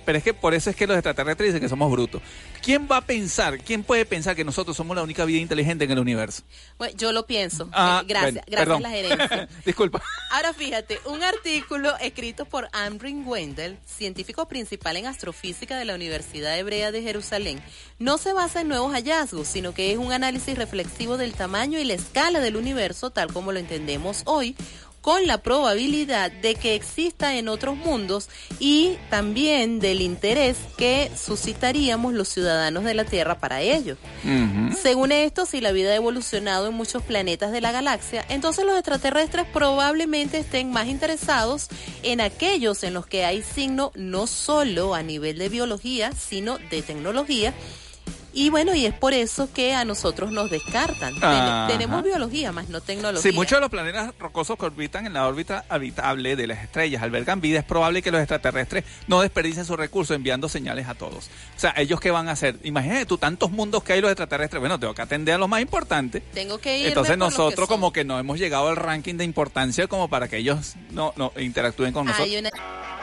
Pero es que por eso es que los extraterrestres dicen que somos brutos. ¿Quién va a pensar, quién puede pensar que nosotros somos la única vida inteligente en el universo? Bueno, yo lo pienso. Ah, Eh, gracias, bueno, gracias a la gerencia. Disculpa. Ahora fíjate, un artículo escrito por Amrin Wendell, científico principal en astrofísica de la Universidad Hebrea de Jerusalén, no se basa en nuevos hallazgos, sino que es un análisis reflexivo del tamaño y la escala del universo tal como lo entendemos hoy, con la probabilidad de que exista en otros mundos y también del interés que suscitaríamos los ciudadanos de la Tierra para ello. Ujú. Según esto, si la vida ha evolucionado en muchos planetas de la galaxia, entonces los extraterrestres probablemente estén más interesados en aquellos en los que hay signo no solo a nivel de biología, sino de tecnología. Y bueno, y es por eso que a nosotros nos descartan. Ajá. tenemos biología, más no tecnología. Sí, muchos de los planetas rocosos que orbitan en la órbita habitable de las estrellas albergan vida. Es probable que los extraterrestres no desperdicien sus recursos enviando señales a todos. O sea, ¿ellos qué van a hacer? Imagínate tú, tantos mundos que hay los extraterrestres. Bueno, tengo que atender a los más importantes. Tengo que irme Entonces que nosotros como que no hemos llegado al ranking de importancia como para que ellos no, no interactúen con nosotros. Hay una...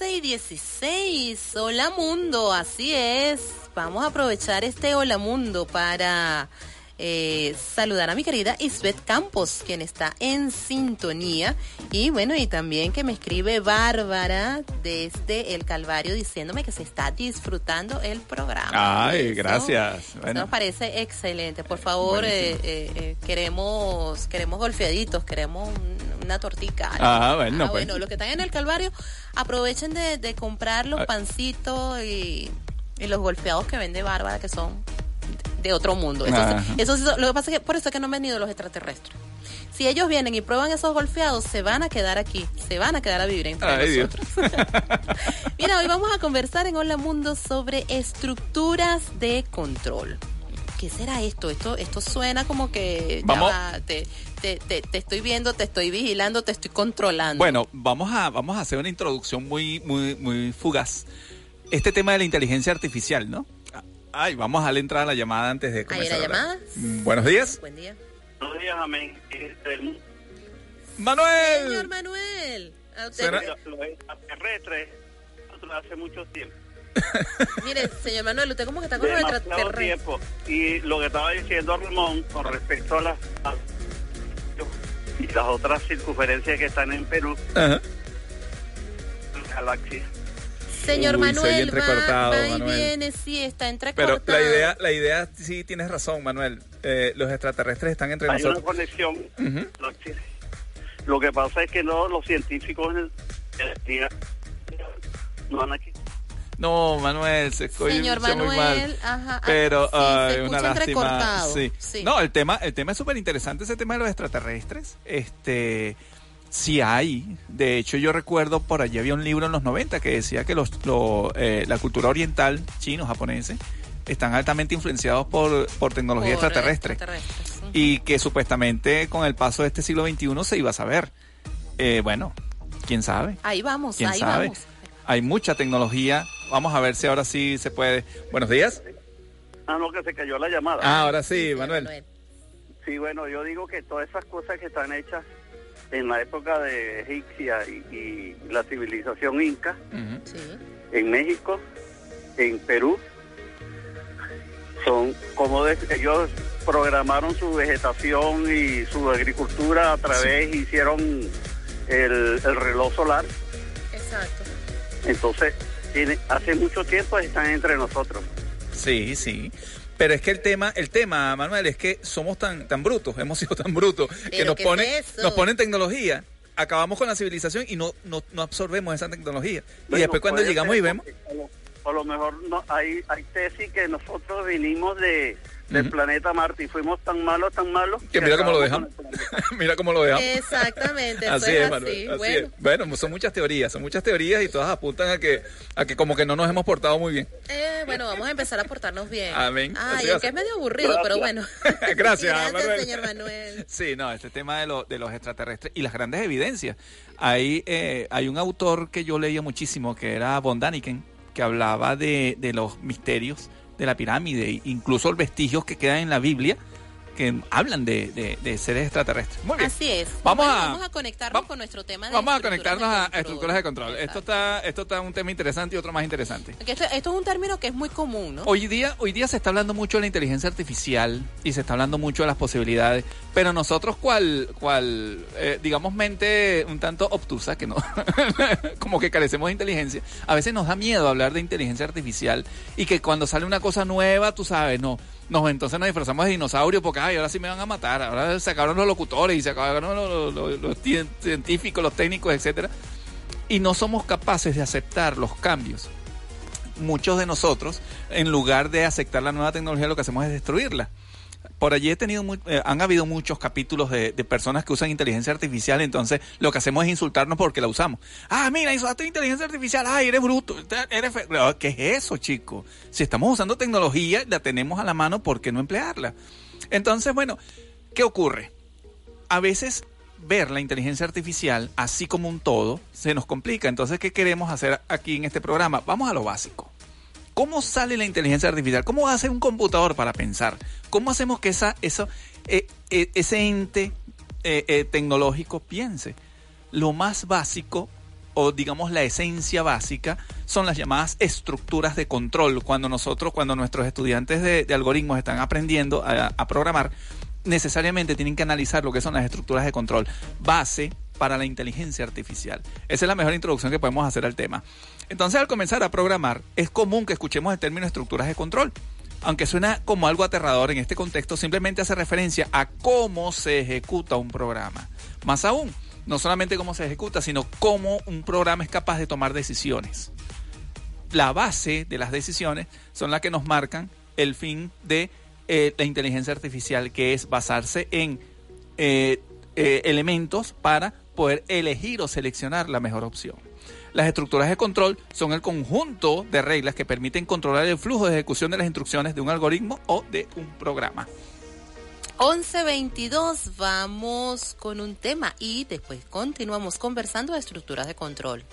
11 y 16. Hola mundo, así es. Vamos a aprovechar este Hola Mundo para eh, saludar a mi querida Isbeth Campos, quien está en sintonía. Y bueno, y también que me escribe Bárbara desde El Calvario diciéndome que se está disfrutando el programa. Ay, Eso- gracias. eso Bueno. nos parece excelente. Por favor, eh, eh, eh, queremos queremos golfeaditos, queremos un- una tortica. Ah, bueno, Ah, pues. bueno, los que están en el Calvario, aprovechen de, de comprar los Ah. pancitos y, y los golfeados que vende Bárbara, que son de otro mundo. Entonces, eso lo que pasa es que por eso es que no han venido los extraterrestres. Si ellos vienen y prueban esos golfeados, se van a quedar aquí, se van a quedar a vivir entre Ay, nosotros. Mira, hoy vamos a conversar en Hola Mundo sobre estructuras de control. ¿Qué será esto? Esto, esto suena como que Vamos. te, te, te, te estoy viendo, te estoy vigilando, te estoy controlando. Bueno, vamos a, vamos a hacer una introducción muy, muy, muy fugaz. Este tema de la inteligencia artificial, ¿no? Ay, vamos a darle entrada a la llamada antes de Ahí comenzar. la ¿verdad? llamada. Mm, Buenos días. Buen día. Buenos días, amén. Este, Señor Manuel. Manuel. A usted- extraterrestres, nosotros hace mucho tiempo. Mire, señor Manuel, usted como que está con los demasiado extraterrestres. tiempo. Y lo que estaba diciendo Ramón con respecto a las a- y las otras circunferencias que están en Perú, Ajá. galaxias. Señor Uy, Manuel, va, entrecortado, va y Manuel. viene, sí, está entrecortado. Pero la idea, la idea sí tienes razón, Manuel. Eh, los extraterrestres están entre Hay una nosotros. conexión. Ujú. galaxias. Lo que pasa es que no los científicos no han aquí. No, Manuel, se escucha Señor muy Manuel, mal. ajá, Pero sí, se ay, escucha una lástima. sí. No, el tema, el tema es súper interesante, ese tema de los extraterrestres. Este, sí hay. De hecho, yo recuerdo por allí había un libro en los 90 que decía que los, lo, eh, la cultura oriental, chino, japonesa, están altamente influenciados por, por tecnología Por extraterrestre. Y que supuestamente con el paso de este siglo XXI se iba a saber. Eh, bueno, quién sabe. Ahí vamos, ¿Quién ahí sabe? vamos. Hay mucha tecnología. Vamos a ver si ahora sí se puede. Buenos días. Ah, no, que se cayó la llamada. Ah, ahora sí, Manuel. Sí, bueno, yo digo que todas esas cosas que están hechas en la época de egipcia y, y la civilización inca. Sí. en México, en Perú, son como de- ellos programaron su vegetación y su agricultura a través, hicieron el, el reloj solar, Exacto. entonces tiene, hace mucho tiempo están entre nosotros. Sí, sí. Pero es que el tema, el tema, Manuel, es que somos tan, tan brutos, hemos sido tan brutos, que nos ¿qué ponen, es nos ponen tecnología, acabamos con la civilización y no, no, no absorbemos esa tecnología. y después cuando llegamos ser, y vemos, A lo, a lo mejor no, hay, hay tesis que nosotros vinimos de, del Ujú. planeta Marte y fuimos tan malos, tan malos. que mira cómo lo dejamos. mira cómo lo dejamos. Exactamente, eso Así es, es, Manuel. así. así bueno, es. Bueno, son muchas teorías, son muchas teorías y todas apuntan a que, a que como que no nos hemos portado muy bien. eh, bueno, vamos a empezar a portarnos bien. Amén. Ay, aunque ser. es medio aburrido, pero bueno. Gracias, Gracias, Manuel. señor Manuel. Sí, no, este tema de, lo- de los extraterrestres y las grandes evidencias. Hay, eh, hay un autor que yo leía muchísimo, que era Von Daniken, que hablaba de, de los misterios de la pirámide, incluso los vestigios que quedan en la Biblia, que hablan de, de- de seres extraterrestres. Muy bien. Así es. Vamos Bueno, a- vamos a conectarnos va- con nuestro tema de Vamos a conectarnos a, estructuras de control. Esto está, esto está un tema interesante y otro más interesante. Esto, esto es un término que es muy común, ¿no? Hoy día, hoy día se está hablando mucho de la inteligencia artificial y se está hablando mucho de las posibilidades, pero nosotros cual, cual eh, digamos mente un tanto obtusa, que no, como que carecemos de inteligencia, a veces nos da miedo hablar de inteligencia artificial y que cuando sale una cosa nueva, tú sabes, no, nos entonces nos disfrazamos de dinosaurio porque ay, ahora sí me van a matar, ahora se acabaron los locutores y se acabaron los, los- los cien- científicos, los técnicos, etcétera, y no somos capaces de aceptar los cambios muchos de nosotros, en lugar de aceptar la nueva tecnología, lo que hacemos es destruirla. Por allí he tenido eh, han habido muchos capítulos de, personas que usan inteligencia artificial, entonces lo que hacemos es insultarnos porque la usamos. Ah, mira, usaste inteligencia artificial, ay, eres bruto, eres fe-". ¿Qué es eso, chico? Si estamos usando tecnología, la tenemos a la mano, ¿por qué no emplearla? Entonces, bueno, ¿qué ocurre? a veces ver la inteligencia artificial así como un todo se nos complica. Entonces, ¿qué queremos hacer aquí en este programa? Vamos a lo básico. ¿Cómo sale la inteligencia artificial? ¿Cómo hace un computador para pensar? ¿Cómo hacemos que esa, eso, eh, eh, ese ente eh, tecnológico piense? Lo más básico, o digamos la esencia básica, son las llamadas estructuras de control. Cuando nosotros, cuando nuestros estudiantes de, algoritmos están aprendiendo a programar, necesariamente tienen que analizar lo que son las estructuras de control, base para la inteligencia artificial. Esa es la mejor introducción que podemos hacer al tema. Entonces, al comenzar a programar, es común que escuchemos el término estructuras de control. Aunque suena como algo aterrador en este contexto, simplemente hace referencia a cómo se ejecuta un programa. Más aún, no solamente cómo se ejecuta, sino cómo un programa es capaz de tomar decisiones. La base de las decisiones son las que nos marcan el fin de eh, la inteligencia artificial, que es basarse en eh, eh, elementos para poder elegir o seleccionar la mejor opción. Las estructuras de control son el conjunto de reglas que permiten controlar el flujo de ejecución de las instrucciones de un algoritmo o de un programa. 11.22, vamos con un tema y después continuamos conversando de estructuras de control.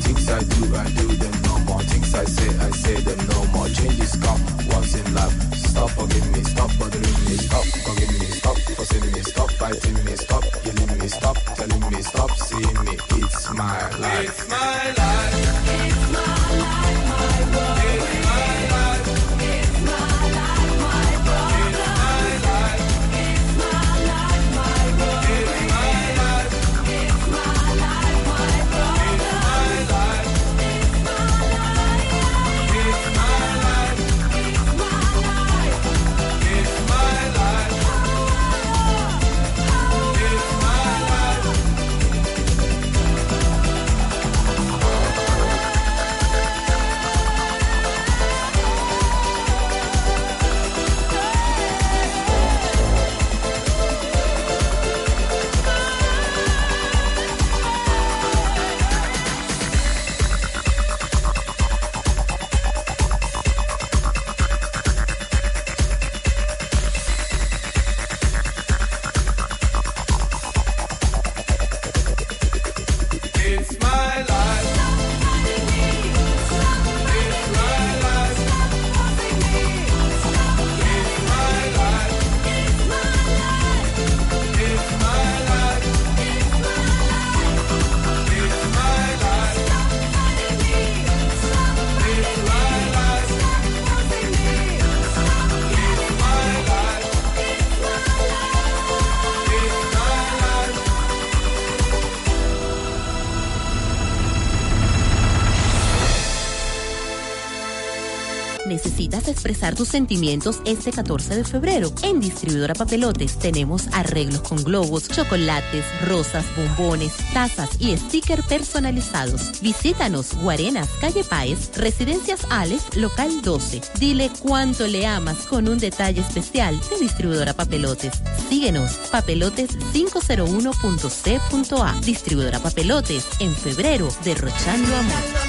Things I do, I do expresar tus sentimientos este 14 de febrero? En Distribuidora Papelotes tenemos arreglos con globos, chocolates, rosas, bombones, tazas y sticker personalizados. Visítanos, Guarenas, Calle Páez, Residencias Alex, Local 12. Dile cuánto le amas con un detalle especial de Distribuidora Papelotes. Síguenos, papelotes501.c.a. Distribuidora Papelotes, en febrero, derrochando amor.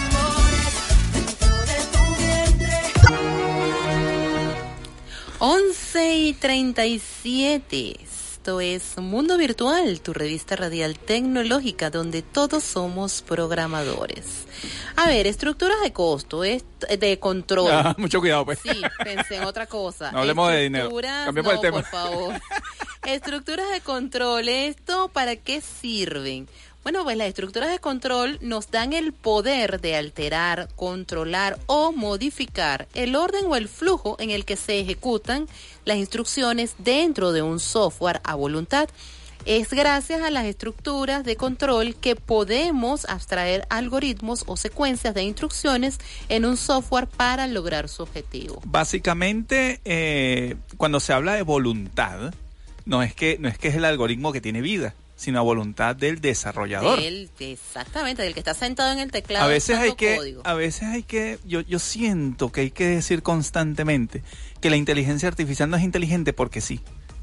Once y 37. Esto es Mundo Virtual, tu revista radial tecnológica donde todos somos programadores. A ver, estructuras de costo, de control. Ah, mucho cuidado, pues. Sí, pensé en otra cosa. No hablemos de dinero. Cambiemos no, de tema. por favor. Estructuras de control, ¿esto para qué sirven? Bueno, pues las estructuras de control nos dan el poder de alterar, controlar o modificar el orden o el flujo en el que se ejecutan las instrucciones dentro de un software a voluntad. Es gracias a las estructuras de control que podemos abstraer algoritmos o secuencias de instrucciones en un software para lograr su objetivo. Básicamente, eh, cuando se habla de voluntad, no es que no es que es el algoritmo que tiene vida, sino a voluntad del desarrollador. Del- exactamente, del que está sentado en el teclado. a veces hay que código. a veces hay que yo yo siento que hay que decir constantemente que la inteligencia artificial no es inteligente porque sí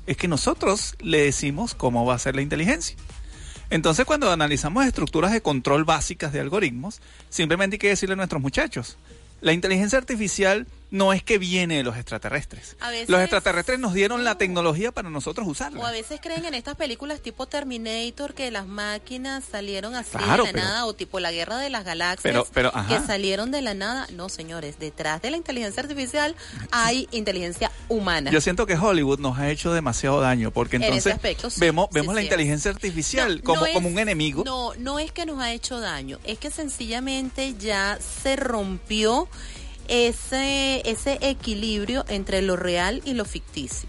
es que nosotros le decimos cómo va a ser la inteligencia entonces cuando analizamos estructuras de control básicas de algoritmos simplemente hay que decirle a nuestros muchachos la inteligencia artificial no es que viene de los extraterrestres. A veces- los extraterrestres nos dieron la tecnología para nosotros usarla. O a veces creen en estas películas tipo Terminator que las máquinas salieron así Claro, de la pero- nada o tipo la guerra de las galaxias Pero- pero, que salieron de la nada. No, señores, detrás de la inteligencia artificial hay inteligencia humana. Yo siento que Hollywood nos ha hecho demasiado daño porque En entonces aspecto, sí, vemos, sí, vemos la sí. inteligencia artificial No, como, no es- como un enemigo. No, no es que nos ha hecho daño, es que sencillamente ya se rompió ese, ese equilibrio entre lo real y lo ficticio.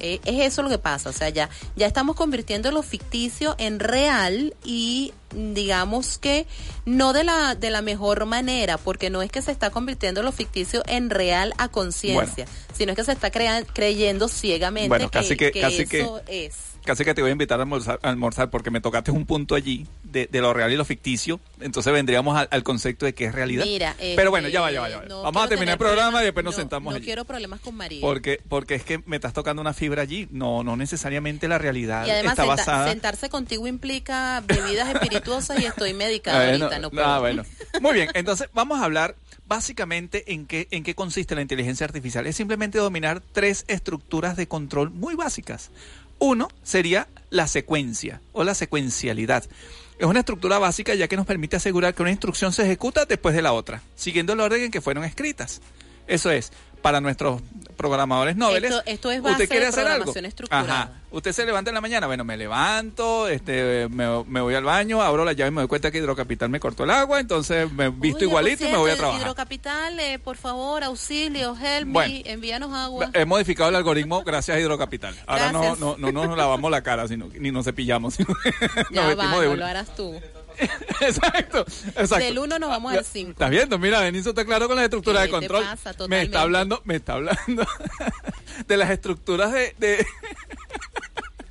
Eh, es eso lo que pasa, o sea, ya, ya estamos convirtiendo lo ficticio en real y digamos que no de la, de la mejor manera, porque no es que se está convirtiendo lo ficticio en real a conciencia, sino es que se está crea- creyendo ciegamente Bueno, que, casi que- que casi que- eso es. Casi que te voy a invitar a almorzar, a almorzar porque me tocaste un punto allí de, de lo real y lo ficticio. Entonces vendríamos al, al concepto de qué es realidad. Mira, Pero bueno, este, ya va, ya va, ya va. no Vamos a terminar el programa y después nos no- sentamos No allí. quiero problemas con María. Porque, porque es que me estás tocando una fibra allí. No, no necesariamente la realidad y además está senta- basada. sentarse contigo implica bebidas espirituosas y estoy medicada Bueno, ahorita, no puedo. ah, bueno. Muy bien, entonces vamos a hablar básicamente en qué, en qué consiste la inteligencia artificial. Es simplemente dominar tres estructuras de control muy básicas. Uno sería la secuencia o la secuencialidad. Es una estructura básica ya que nos permite asegurar que una instrucción se ejecuta después de la otra, siguiendo el orden en que fueron escritas. Eso es, para nuestros programadores noveles. Esto- esto es base ¿Usted quiere de hacer algo? Ajá. Usted se levanta en la mañana, bueno, me levanto, este, me, me voy al baño, abro la llave y me doy cuenta que Hidrocapital me cortó el agua, entonces me visto Oye, igualito y me voy a trabajar. Hidrocapital, eh, por favor, auxilio, help me, envíanos agua. He modificado el algoritmo gracias a Hidrocapital. Ahora no, no, no, no nos lavamos la cara, sino, ni nos cepillamos, sino ya nos va, no lo harás tú. exacto, exacto. Del uno nos vamos al cinco. ¿Estás viendo? Mira, Benicio está claro con las estructuras de ¿Qué te control. pasa? me está hablando, me está hablando de las estructuras de, de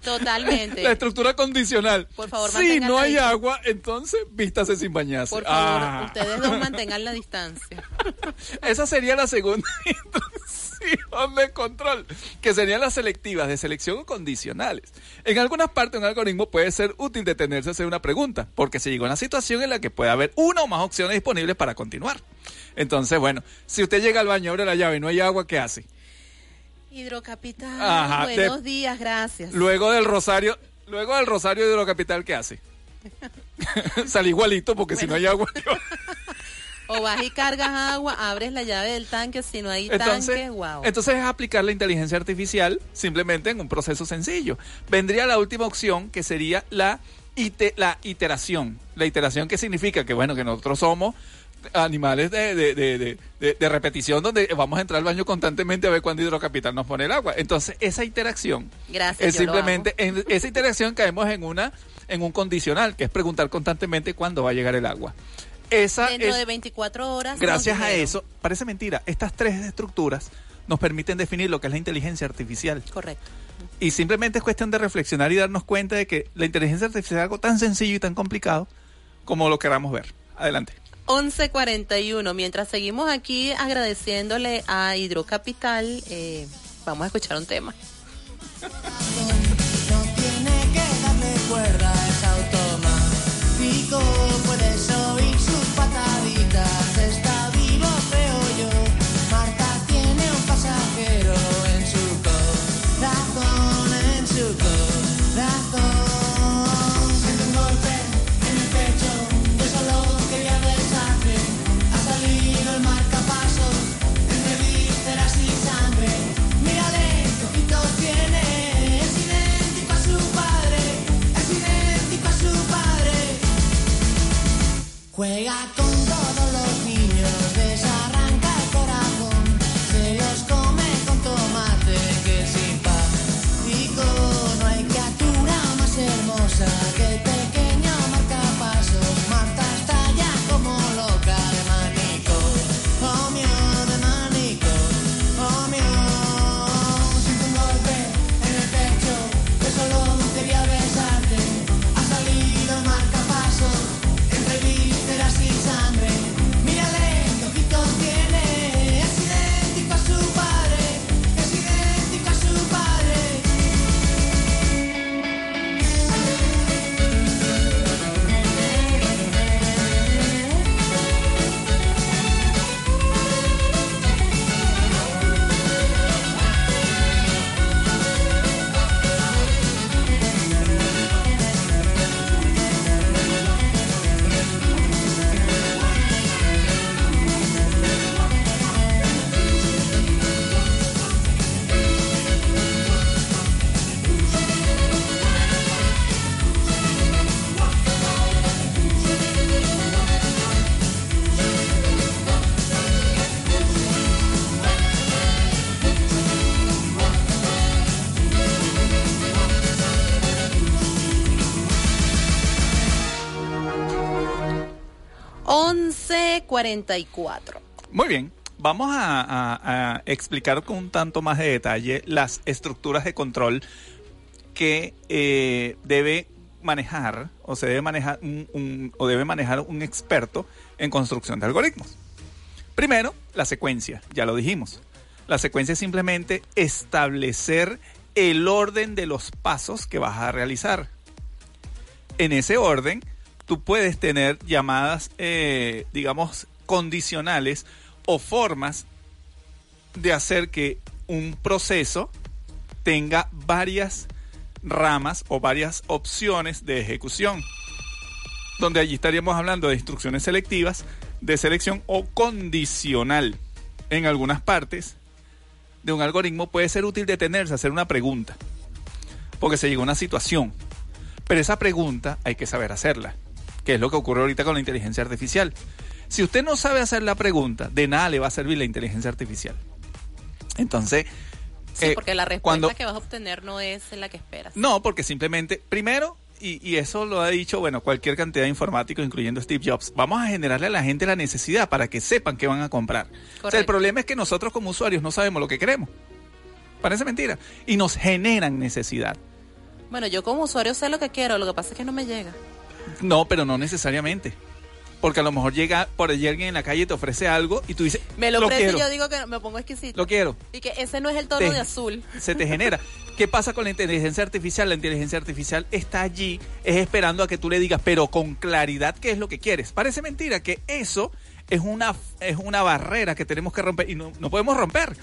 Totalmente. la estructura condicional. Por favor, si no hay distancia. agua, entonces vístase sin bañarse. Por favor, Ah. ustedes dos mantengan la distancia. Esa sería la segunda instrucción de control, que serían las selectivas, de selección o condicionales. En algunas partes un algoritmo puede ser útil detenerse a hacer una pregunta, porque se llegó a una situación en la que puede haber una o más opciones disponibles para continuar. Entonces, bueno, si usted llega al baño, abre la llave y no hay agua, ¿qué hace? Hidrocapital, Ajá, buenos de- días, gracias. Luego del rosario, luego del rosario de Hidrocapital, ¿qué hace? Sale igualito, porque si no hay agua... O vas y cargas agua, abres la llave del tanque, si no hay Entonces, tanque, wow. entonces es aplicar la inteligencia artificial simplemente en un proceso sencillo. Vendría la última opción que sería la, ite- la iteración. La iteración que significa que bueno, que nosotros somos animales de, de, de, de- de- de repetición donde vamos a entrar al baño constantemente a ver cuándo Hidrocapital nos pone el agua. Entonces esa iteración Gracias, es simplemente, en esa iteración caemos en una en un condicional, que es preguntar constantemente cuándo va a llegar el agua. Esa Dentro es- de 24 horas. Gracias a eso, parece mentira, estas tres estructuras nos permiten definir lo que es la inteligencia artificial. Correcto. Y simplemente es cuestión de reflexionar y darnos cuenta de que la inteligencia artificial es algo tan sencillo y tan complicado como lo queramos ver. Adelante. 11.41. Mientras seguimos aquí agradeciéndole a Hidrocapital, eh, vamos a escuchar un tema. Juega 11.44. Muy bien, vamos a explicar con un tanto más de detalle las estructuras de control que eh, debe manejar o se debe manejar un, un- o debe manejar un experto en construcción de algoritmos. Primero, la secuencia, ya lo dijimos. La secuencia es simplemente establecer el orden de los pasos que vas a realizar. En ese orden, tú puedes tener llamadas, eh, digamos, condicionales o formas de hacer que un proceso tenga varias ramas o varias opciones de ejecución. Donde allí estaríamos hablando de instrucciones selectivas, de selección o condicional. En algunas partes de un algoritmo puede ser útil detenerse a hacer una pregunta. Porque se llegó a una situación. Pero esa pregunta hay que saber hacerla. Que es lo que ocurre ahorita con la inteligencia artificial. Si usted no sabe hacer la pregunta, de nada le va a servir la inteligencia artificial. Entonces, Sí, eh, porque la respuesta cuando- que vas a obtener no es la que esperas. no, porque simplemente, primero, y, y eso lo ha dicho, bueno, cualquier cantidad de informáticos, incluyendo Steve Jobs, vamos a generarle a la gente la necesidad para que sepan qué van a comprar. O sea, el problema es que nosotros como usuarios no sabemos lo que queremos. Parece mentira. Y nos generan necesidad. Bueno, yo como usuario sé lo que quiero, lo que pasa es que no me llega. No, pero no necesariamente. Porque a lo mejor llega por allí alguien en la calle y te ofrece algo y tú dices, Me lo, ofrece quiero, y yo digo que no, me pongo exquisito. lo quiero. Y que ese no es el tono Te- de azul. se te genera. ¿Qué pasa con la inteligencia artificial? La inteligencia artificial está allí, es esperando a que tú le digas, pero con claridad qué es lo que quieres. Parece mentira que eso es una, es una barrera que tenemos que romper y no, no podemos romper.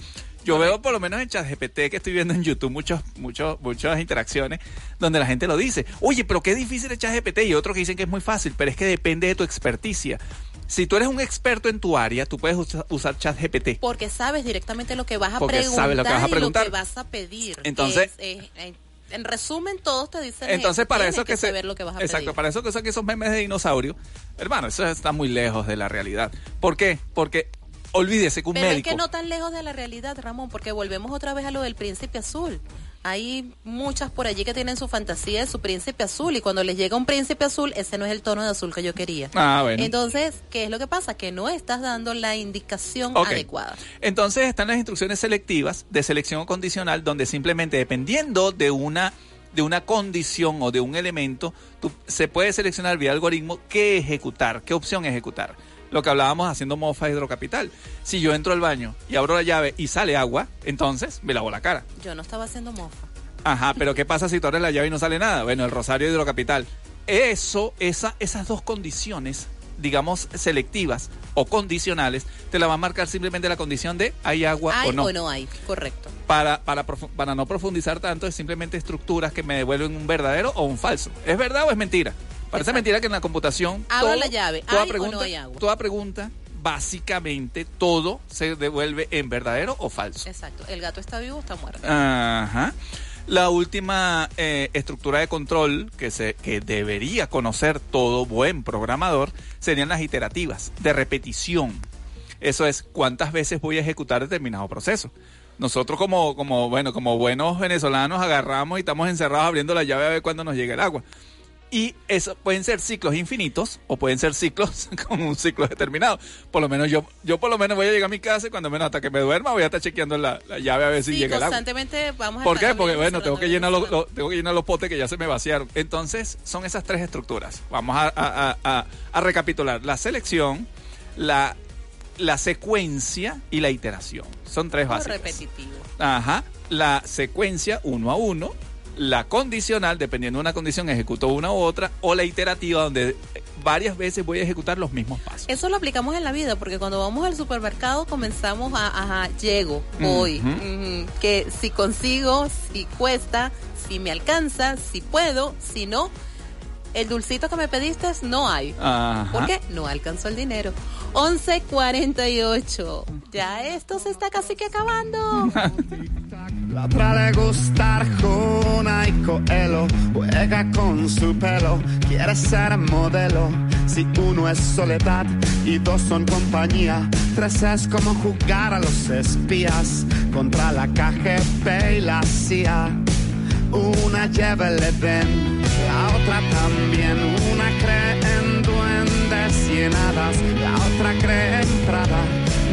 Yo veo por lo menos en ChatGPT que estoy viendo en YouTube muchos, muchos, muchas interacciones donde la gente lo dice. Oye, pero qué difícil es ChatGPT y otros que dicen que es muy fácil, pero es que depende de tu experticia. Si tú eres un experto en tu área, tú puedes usa- usar ChatGPT. Porque sabes directamente lo que vas a Porque preguntar, sabes lo que vas a y preguntar. lo que vas a pedir. Entonces- Es- es- en, en resumen, todos te dicen Entonces, para eso que, se. saber lo que vas a exacto, pedir. para eso que son esos memes de dinosaurio, hermano, eso está muy lejos de la realidad. ¿Por qué? Porque olvídese que un Pero médico. es que no tan lejos de la realidad, Ramón, porque volvemos otra vez a lo del príncipe azul. Hay muchas por allí que tienen su fantasía de su príncipe azul y cuando les llega un príncipe azul, ese no es el tono de azul que yo quería. Ah, bueno. Entonces, ¿qué es lo que pasa? Que no estás dando la indicación adecuada. Entonces están las instrucciones selectivas de selección o condicional donde simplemente dependiendo de una de una condición o de un elemento, tú- se puede seleccionar vía algoritmo qué ejecutar, qué opción ejecutar. Lo que hablábamos haciendo mofa hidrocapital. Si yo entro al baño y abro la llave y sale agua, entonces me lavo la cara. Yo no estaba haciendo mofa. Ajá, pero ¿qué pasa si tú abres la llave y no sale nada? Bueno, el Rosario Hidrocapital. Eso, esa, esas dos condiciones, digamos, selectivas o condicionales, te la va a marcar simplemente la condición de hay agua ¿Hay o no. o no hay? Correcto. Para, para, para no profundizar tanto, es simplemente estructuras que me devuelven un verdadero o un falso. ¿Es verdad o es mentira? Parece Exacto. mentira que en la computación. Abro la llave, ¿hay o no hay agua? Toda pregunta, básicamente, todo se devuelve en verdadero o falso. Exacto. El gato está vivo o está muerto. Ajá. La última eh, estructura de control que, se, que debería conocer todo buen programador serían las iterativas, de repetición. Eso es cuántas veces voy a ejecutar determinado proceso. Nosotros como, como, bueno, como buenos venezolanos agarramos y estamos encerrados abriendo la llave a ver cuándo nos llega el agua. Y eso pueden ser ciclos infinitos o pueden ser ciclos con un ciclo determinado. Por lo menos yo, yo por lo menos voy a llegar a mi casa y cuando menos hasta que me duerma voy a estar chequeando la, la llave a ver si sí, llega el agua. constantemente vamos a ¿Por qué? Porque bueno, tengo que llenar los, tengo que llenar los potes que ya se me vaciaron. Entonces, son esas tres estructuras. Vamos a, a- a- a- recapitular. La selección, la, la secuencia y la iteración. Son tres básicas. repetitivo. Ajá. La secuencia uno a uno. La condicional, dependiendo de una condición, ejecuto una u otra. O la iterativa, donde varias veces voy a ejecutar los mismos pasos. Eso lo aplicamos en la vida, porque cuando vamos al supermercado comenzamos a, ajá, llego, voy, que si consigo, si cuesta, si me alcanza, si puedo, si no, el dulcito que me pediste no hay. Ajá. ¿Por qué? No alcanzó el dinero. 11.48. Ya esto se está casi que acabando. La otra le gusta Arjona y Coelho, juega con su pelo, quiere ser modelo. Si uno es soledad y dos son compañía, tres es como jugar a los espías contra la KGB y la CIA. Una lleva el Edén, la otra también, una cree en duendes de cien hadas, la otra cree en Prada,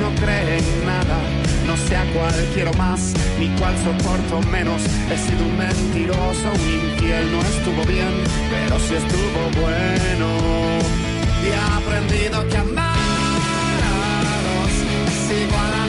no cree en nada. No sé a cuál quiero más, ni cuál soporto menos. He sido un mentiroso, un infiel, no estuvo bien, pero sí estuvo bueno. Y he aprendido que amar a dos es igual a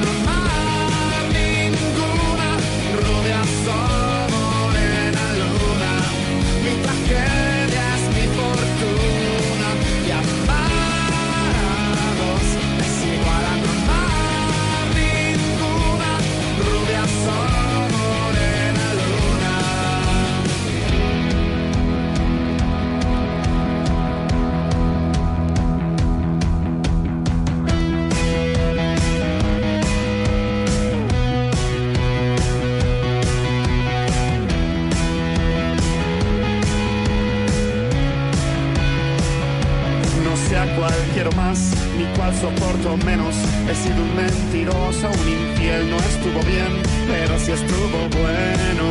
soporto menos. He sido un mentiroso, un infiel, no estuvo bien, pero sí estuvo bueno.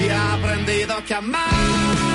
Y he aprendido que amar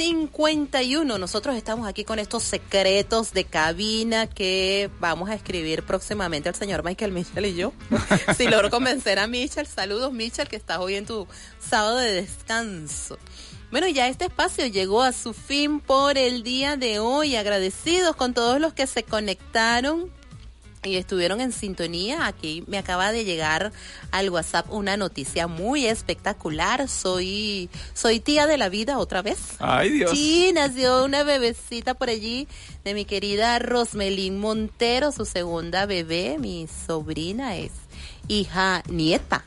51. Nosotros estamos aquí con estos secretos de cabina que vamos a escribir próximamente al señor Michael Mitchell y yo. si logro convencer a Mitchell, saludos Mitchell, que estás hoy en tu sábado de descanso. Bueno, ya este espacio llegó a su fin por el día de hoy. Agradecidos con todos los que se conectaron y estuvieron en sintonía. Aquí me acaba de llegar al WhatsApp una noticia muy espectacular. Soy soy tía de la vida otra vez. Ay, Dios. Sí, nació una bebecita por allí de mi querida Rosmelín Montero, su segunda bebé. Mi sobrina es hija nieta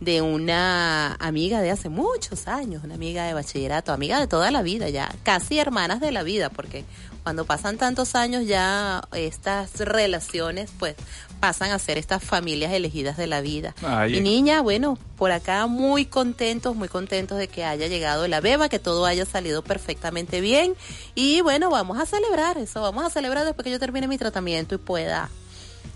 de una amiga de hace muchos años, una amiga de bachillerato, amiga de toda la vida ya, casi hermanas de la vida, porque cuando pasan tantos años ya estas relaciones pues pasan a ser estas familias elegidas de la vida. Ay. Y niña, bueno, por acá muy contentos, muy contentos de que haya llegado la beba, que todo haya salido perfectamente bien. Y bueno, vamos a celebrar eso, vamos a celebrar después que yo termine mi tratamiento y pueda,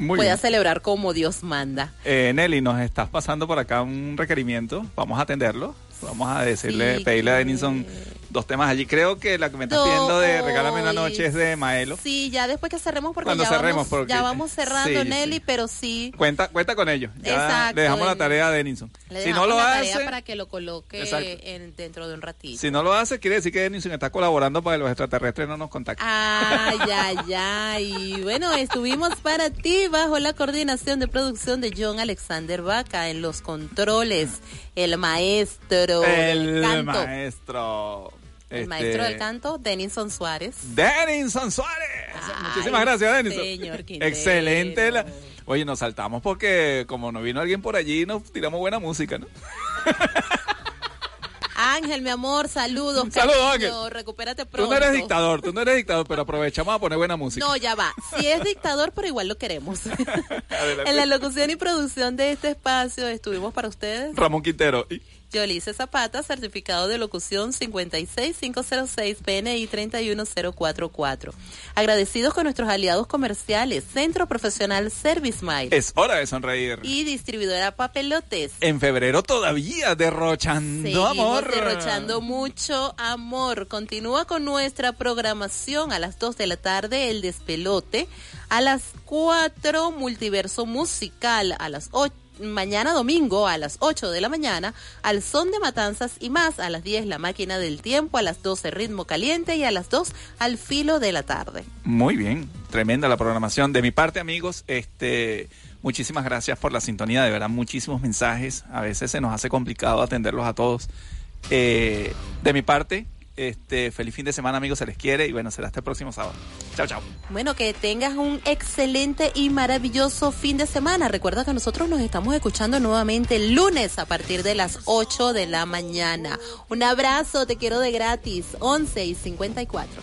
Muy pueda bien. celebrar como Dios manda. Eh, Nelly, nos estás pasando por acá un requerimiento. Vamos a atenderlo. Vamos a decirle, Sí, pedirle a Denison dos temas allí. Creo que la que me estás pidiendo de Regálame una noche es de Maelo. Sí, ya después que cerremos, porque Cuando ya, cerremos, vamos, porque- ya vamos cerrando, sí, Nelly, sí. pero sí Cuenta, cuenta con ello. Ya Exacto, le dejamos la tarea a Denison. Si no lo la hace, tarea para que lo coloque en, dentro de un ratito. si no lo hace, quiere decir que Denison está colaborando para que los extraterrestres no nos contacten. Ay, ay, ay. Y bueno, estuvimos para ti bajo la coordinación de producción de John Alexander Vaca en los controles, el maestro el canto. maestro. El este, maestro del canto, Denison Suárez. Denison Suárez. Ay, Muchísimas gracias, Denison. señor Quintero. Excelente. la- Oye, nos saltamos porque como no vino alguien por allí, nos tiramos buena música, ¿no? Ángel, mi amor, saludos. Saludos, Ángel. Recupérate Tú pronto. no eres dictador, tú no eres dictador, pero aprovechamos a poner buena música. No, ya va. Sí es dictador, pero igual lo queremos. En la locución y producción de este espacio estuvimos para ustedes. Ramón Quintero. Y- Yolice Zapata, certificado de locución 56506 PNI 31044. Agradecidos con nuestros aliados comerciales, Centro Profesional Service Mile Es hora de sonreír. y distribuidora Papelotes. En febrero todavía derrochando Seguimos amor. derrochando mucho amor. Continúa con nuestra programación a las 2 de la tarde, el despelote. A las 4, multiverso musical. A las 8, mañana domingo a las 8 de la mañana, al son de matanzas y más, a las 10 la máquina del tiempo, a las 12 ritmo caliente y a las 2 al filo de la tarde. Muy bien, tremenda la programación. De mi parte, amigos, este, muchísimas gracias por la sintonía. De verdad, muchísimos mensajes. A veces se nos hace complicado atenderlos a todos. Eh, de mi parte, este, feliz fin de semana, amigos. Se les quiere y bueno, será hasta el próximo sábado. Chao, chao. Bueno, que tengas un excelente y maravilloso fin de semana. Recuerda que nosotros nos estamos escuchando nuevamente el lunes a partir de las 8 de la mañana. Un abrazo, te quiero de gratis, 11 y 54.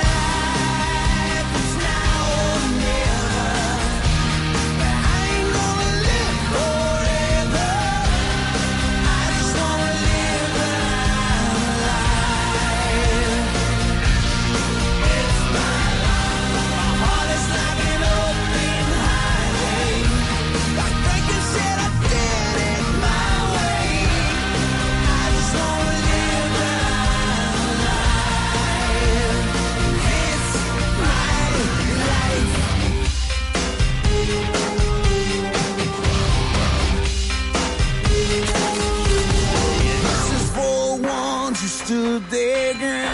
the.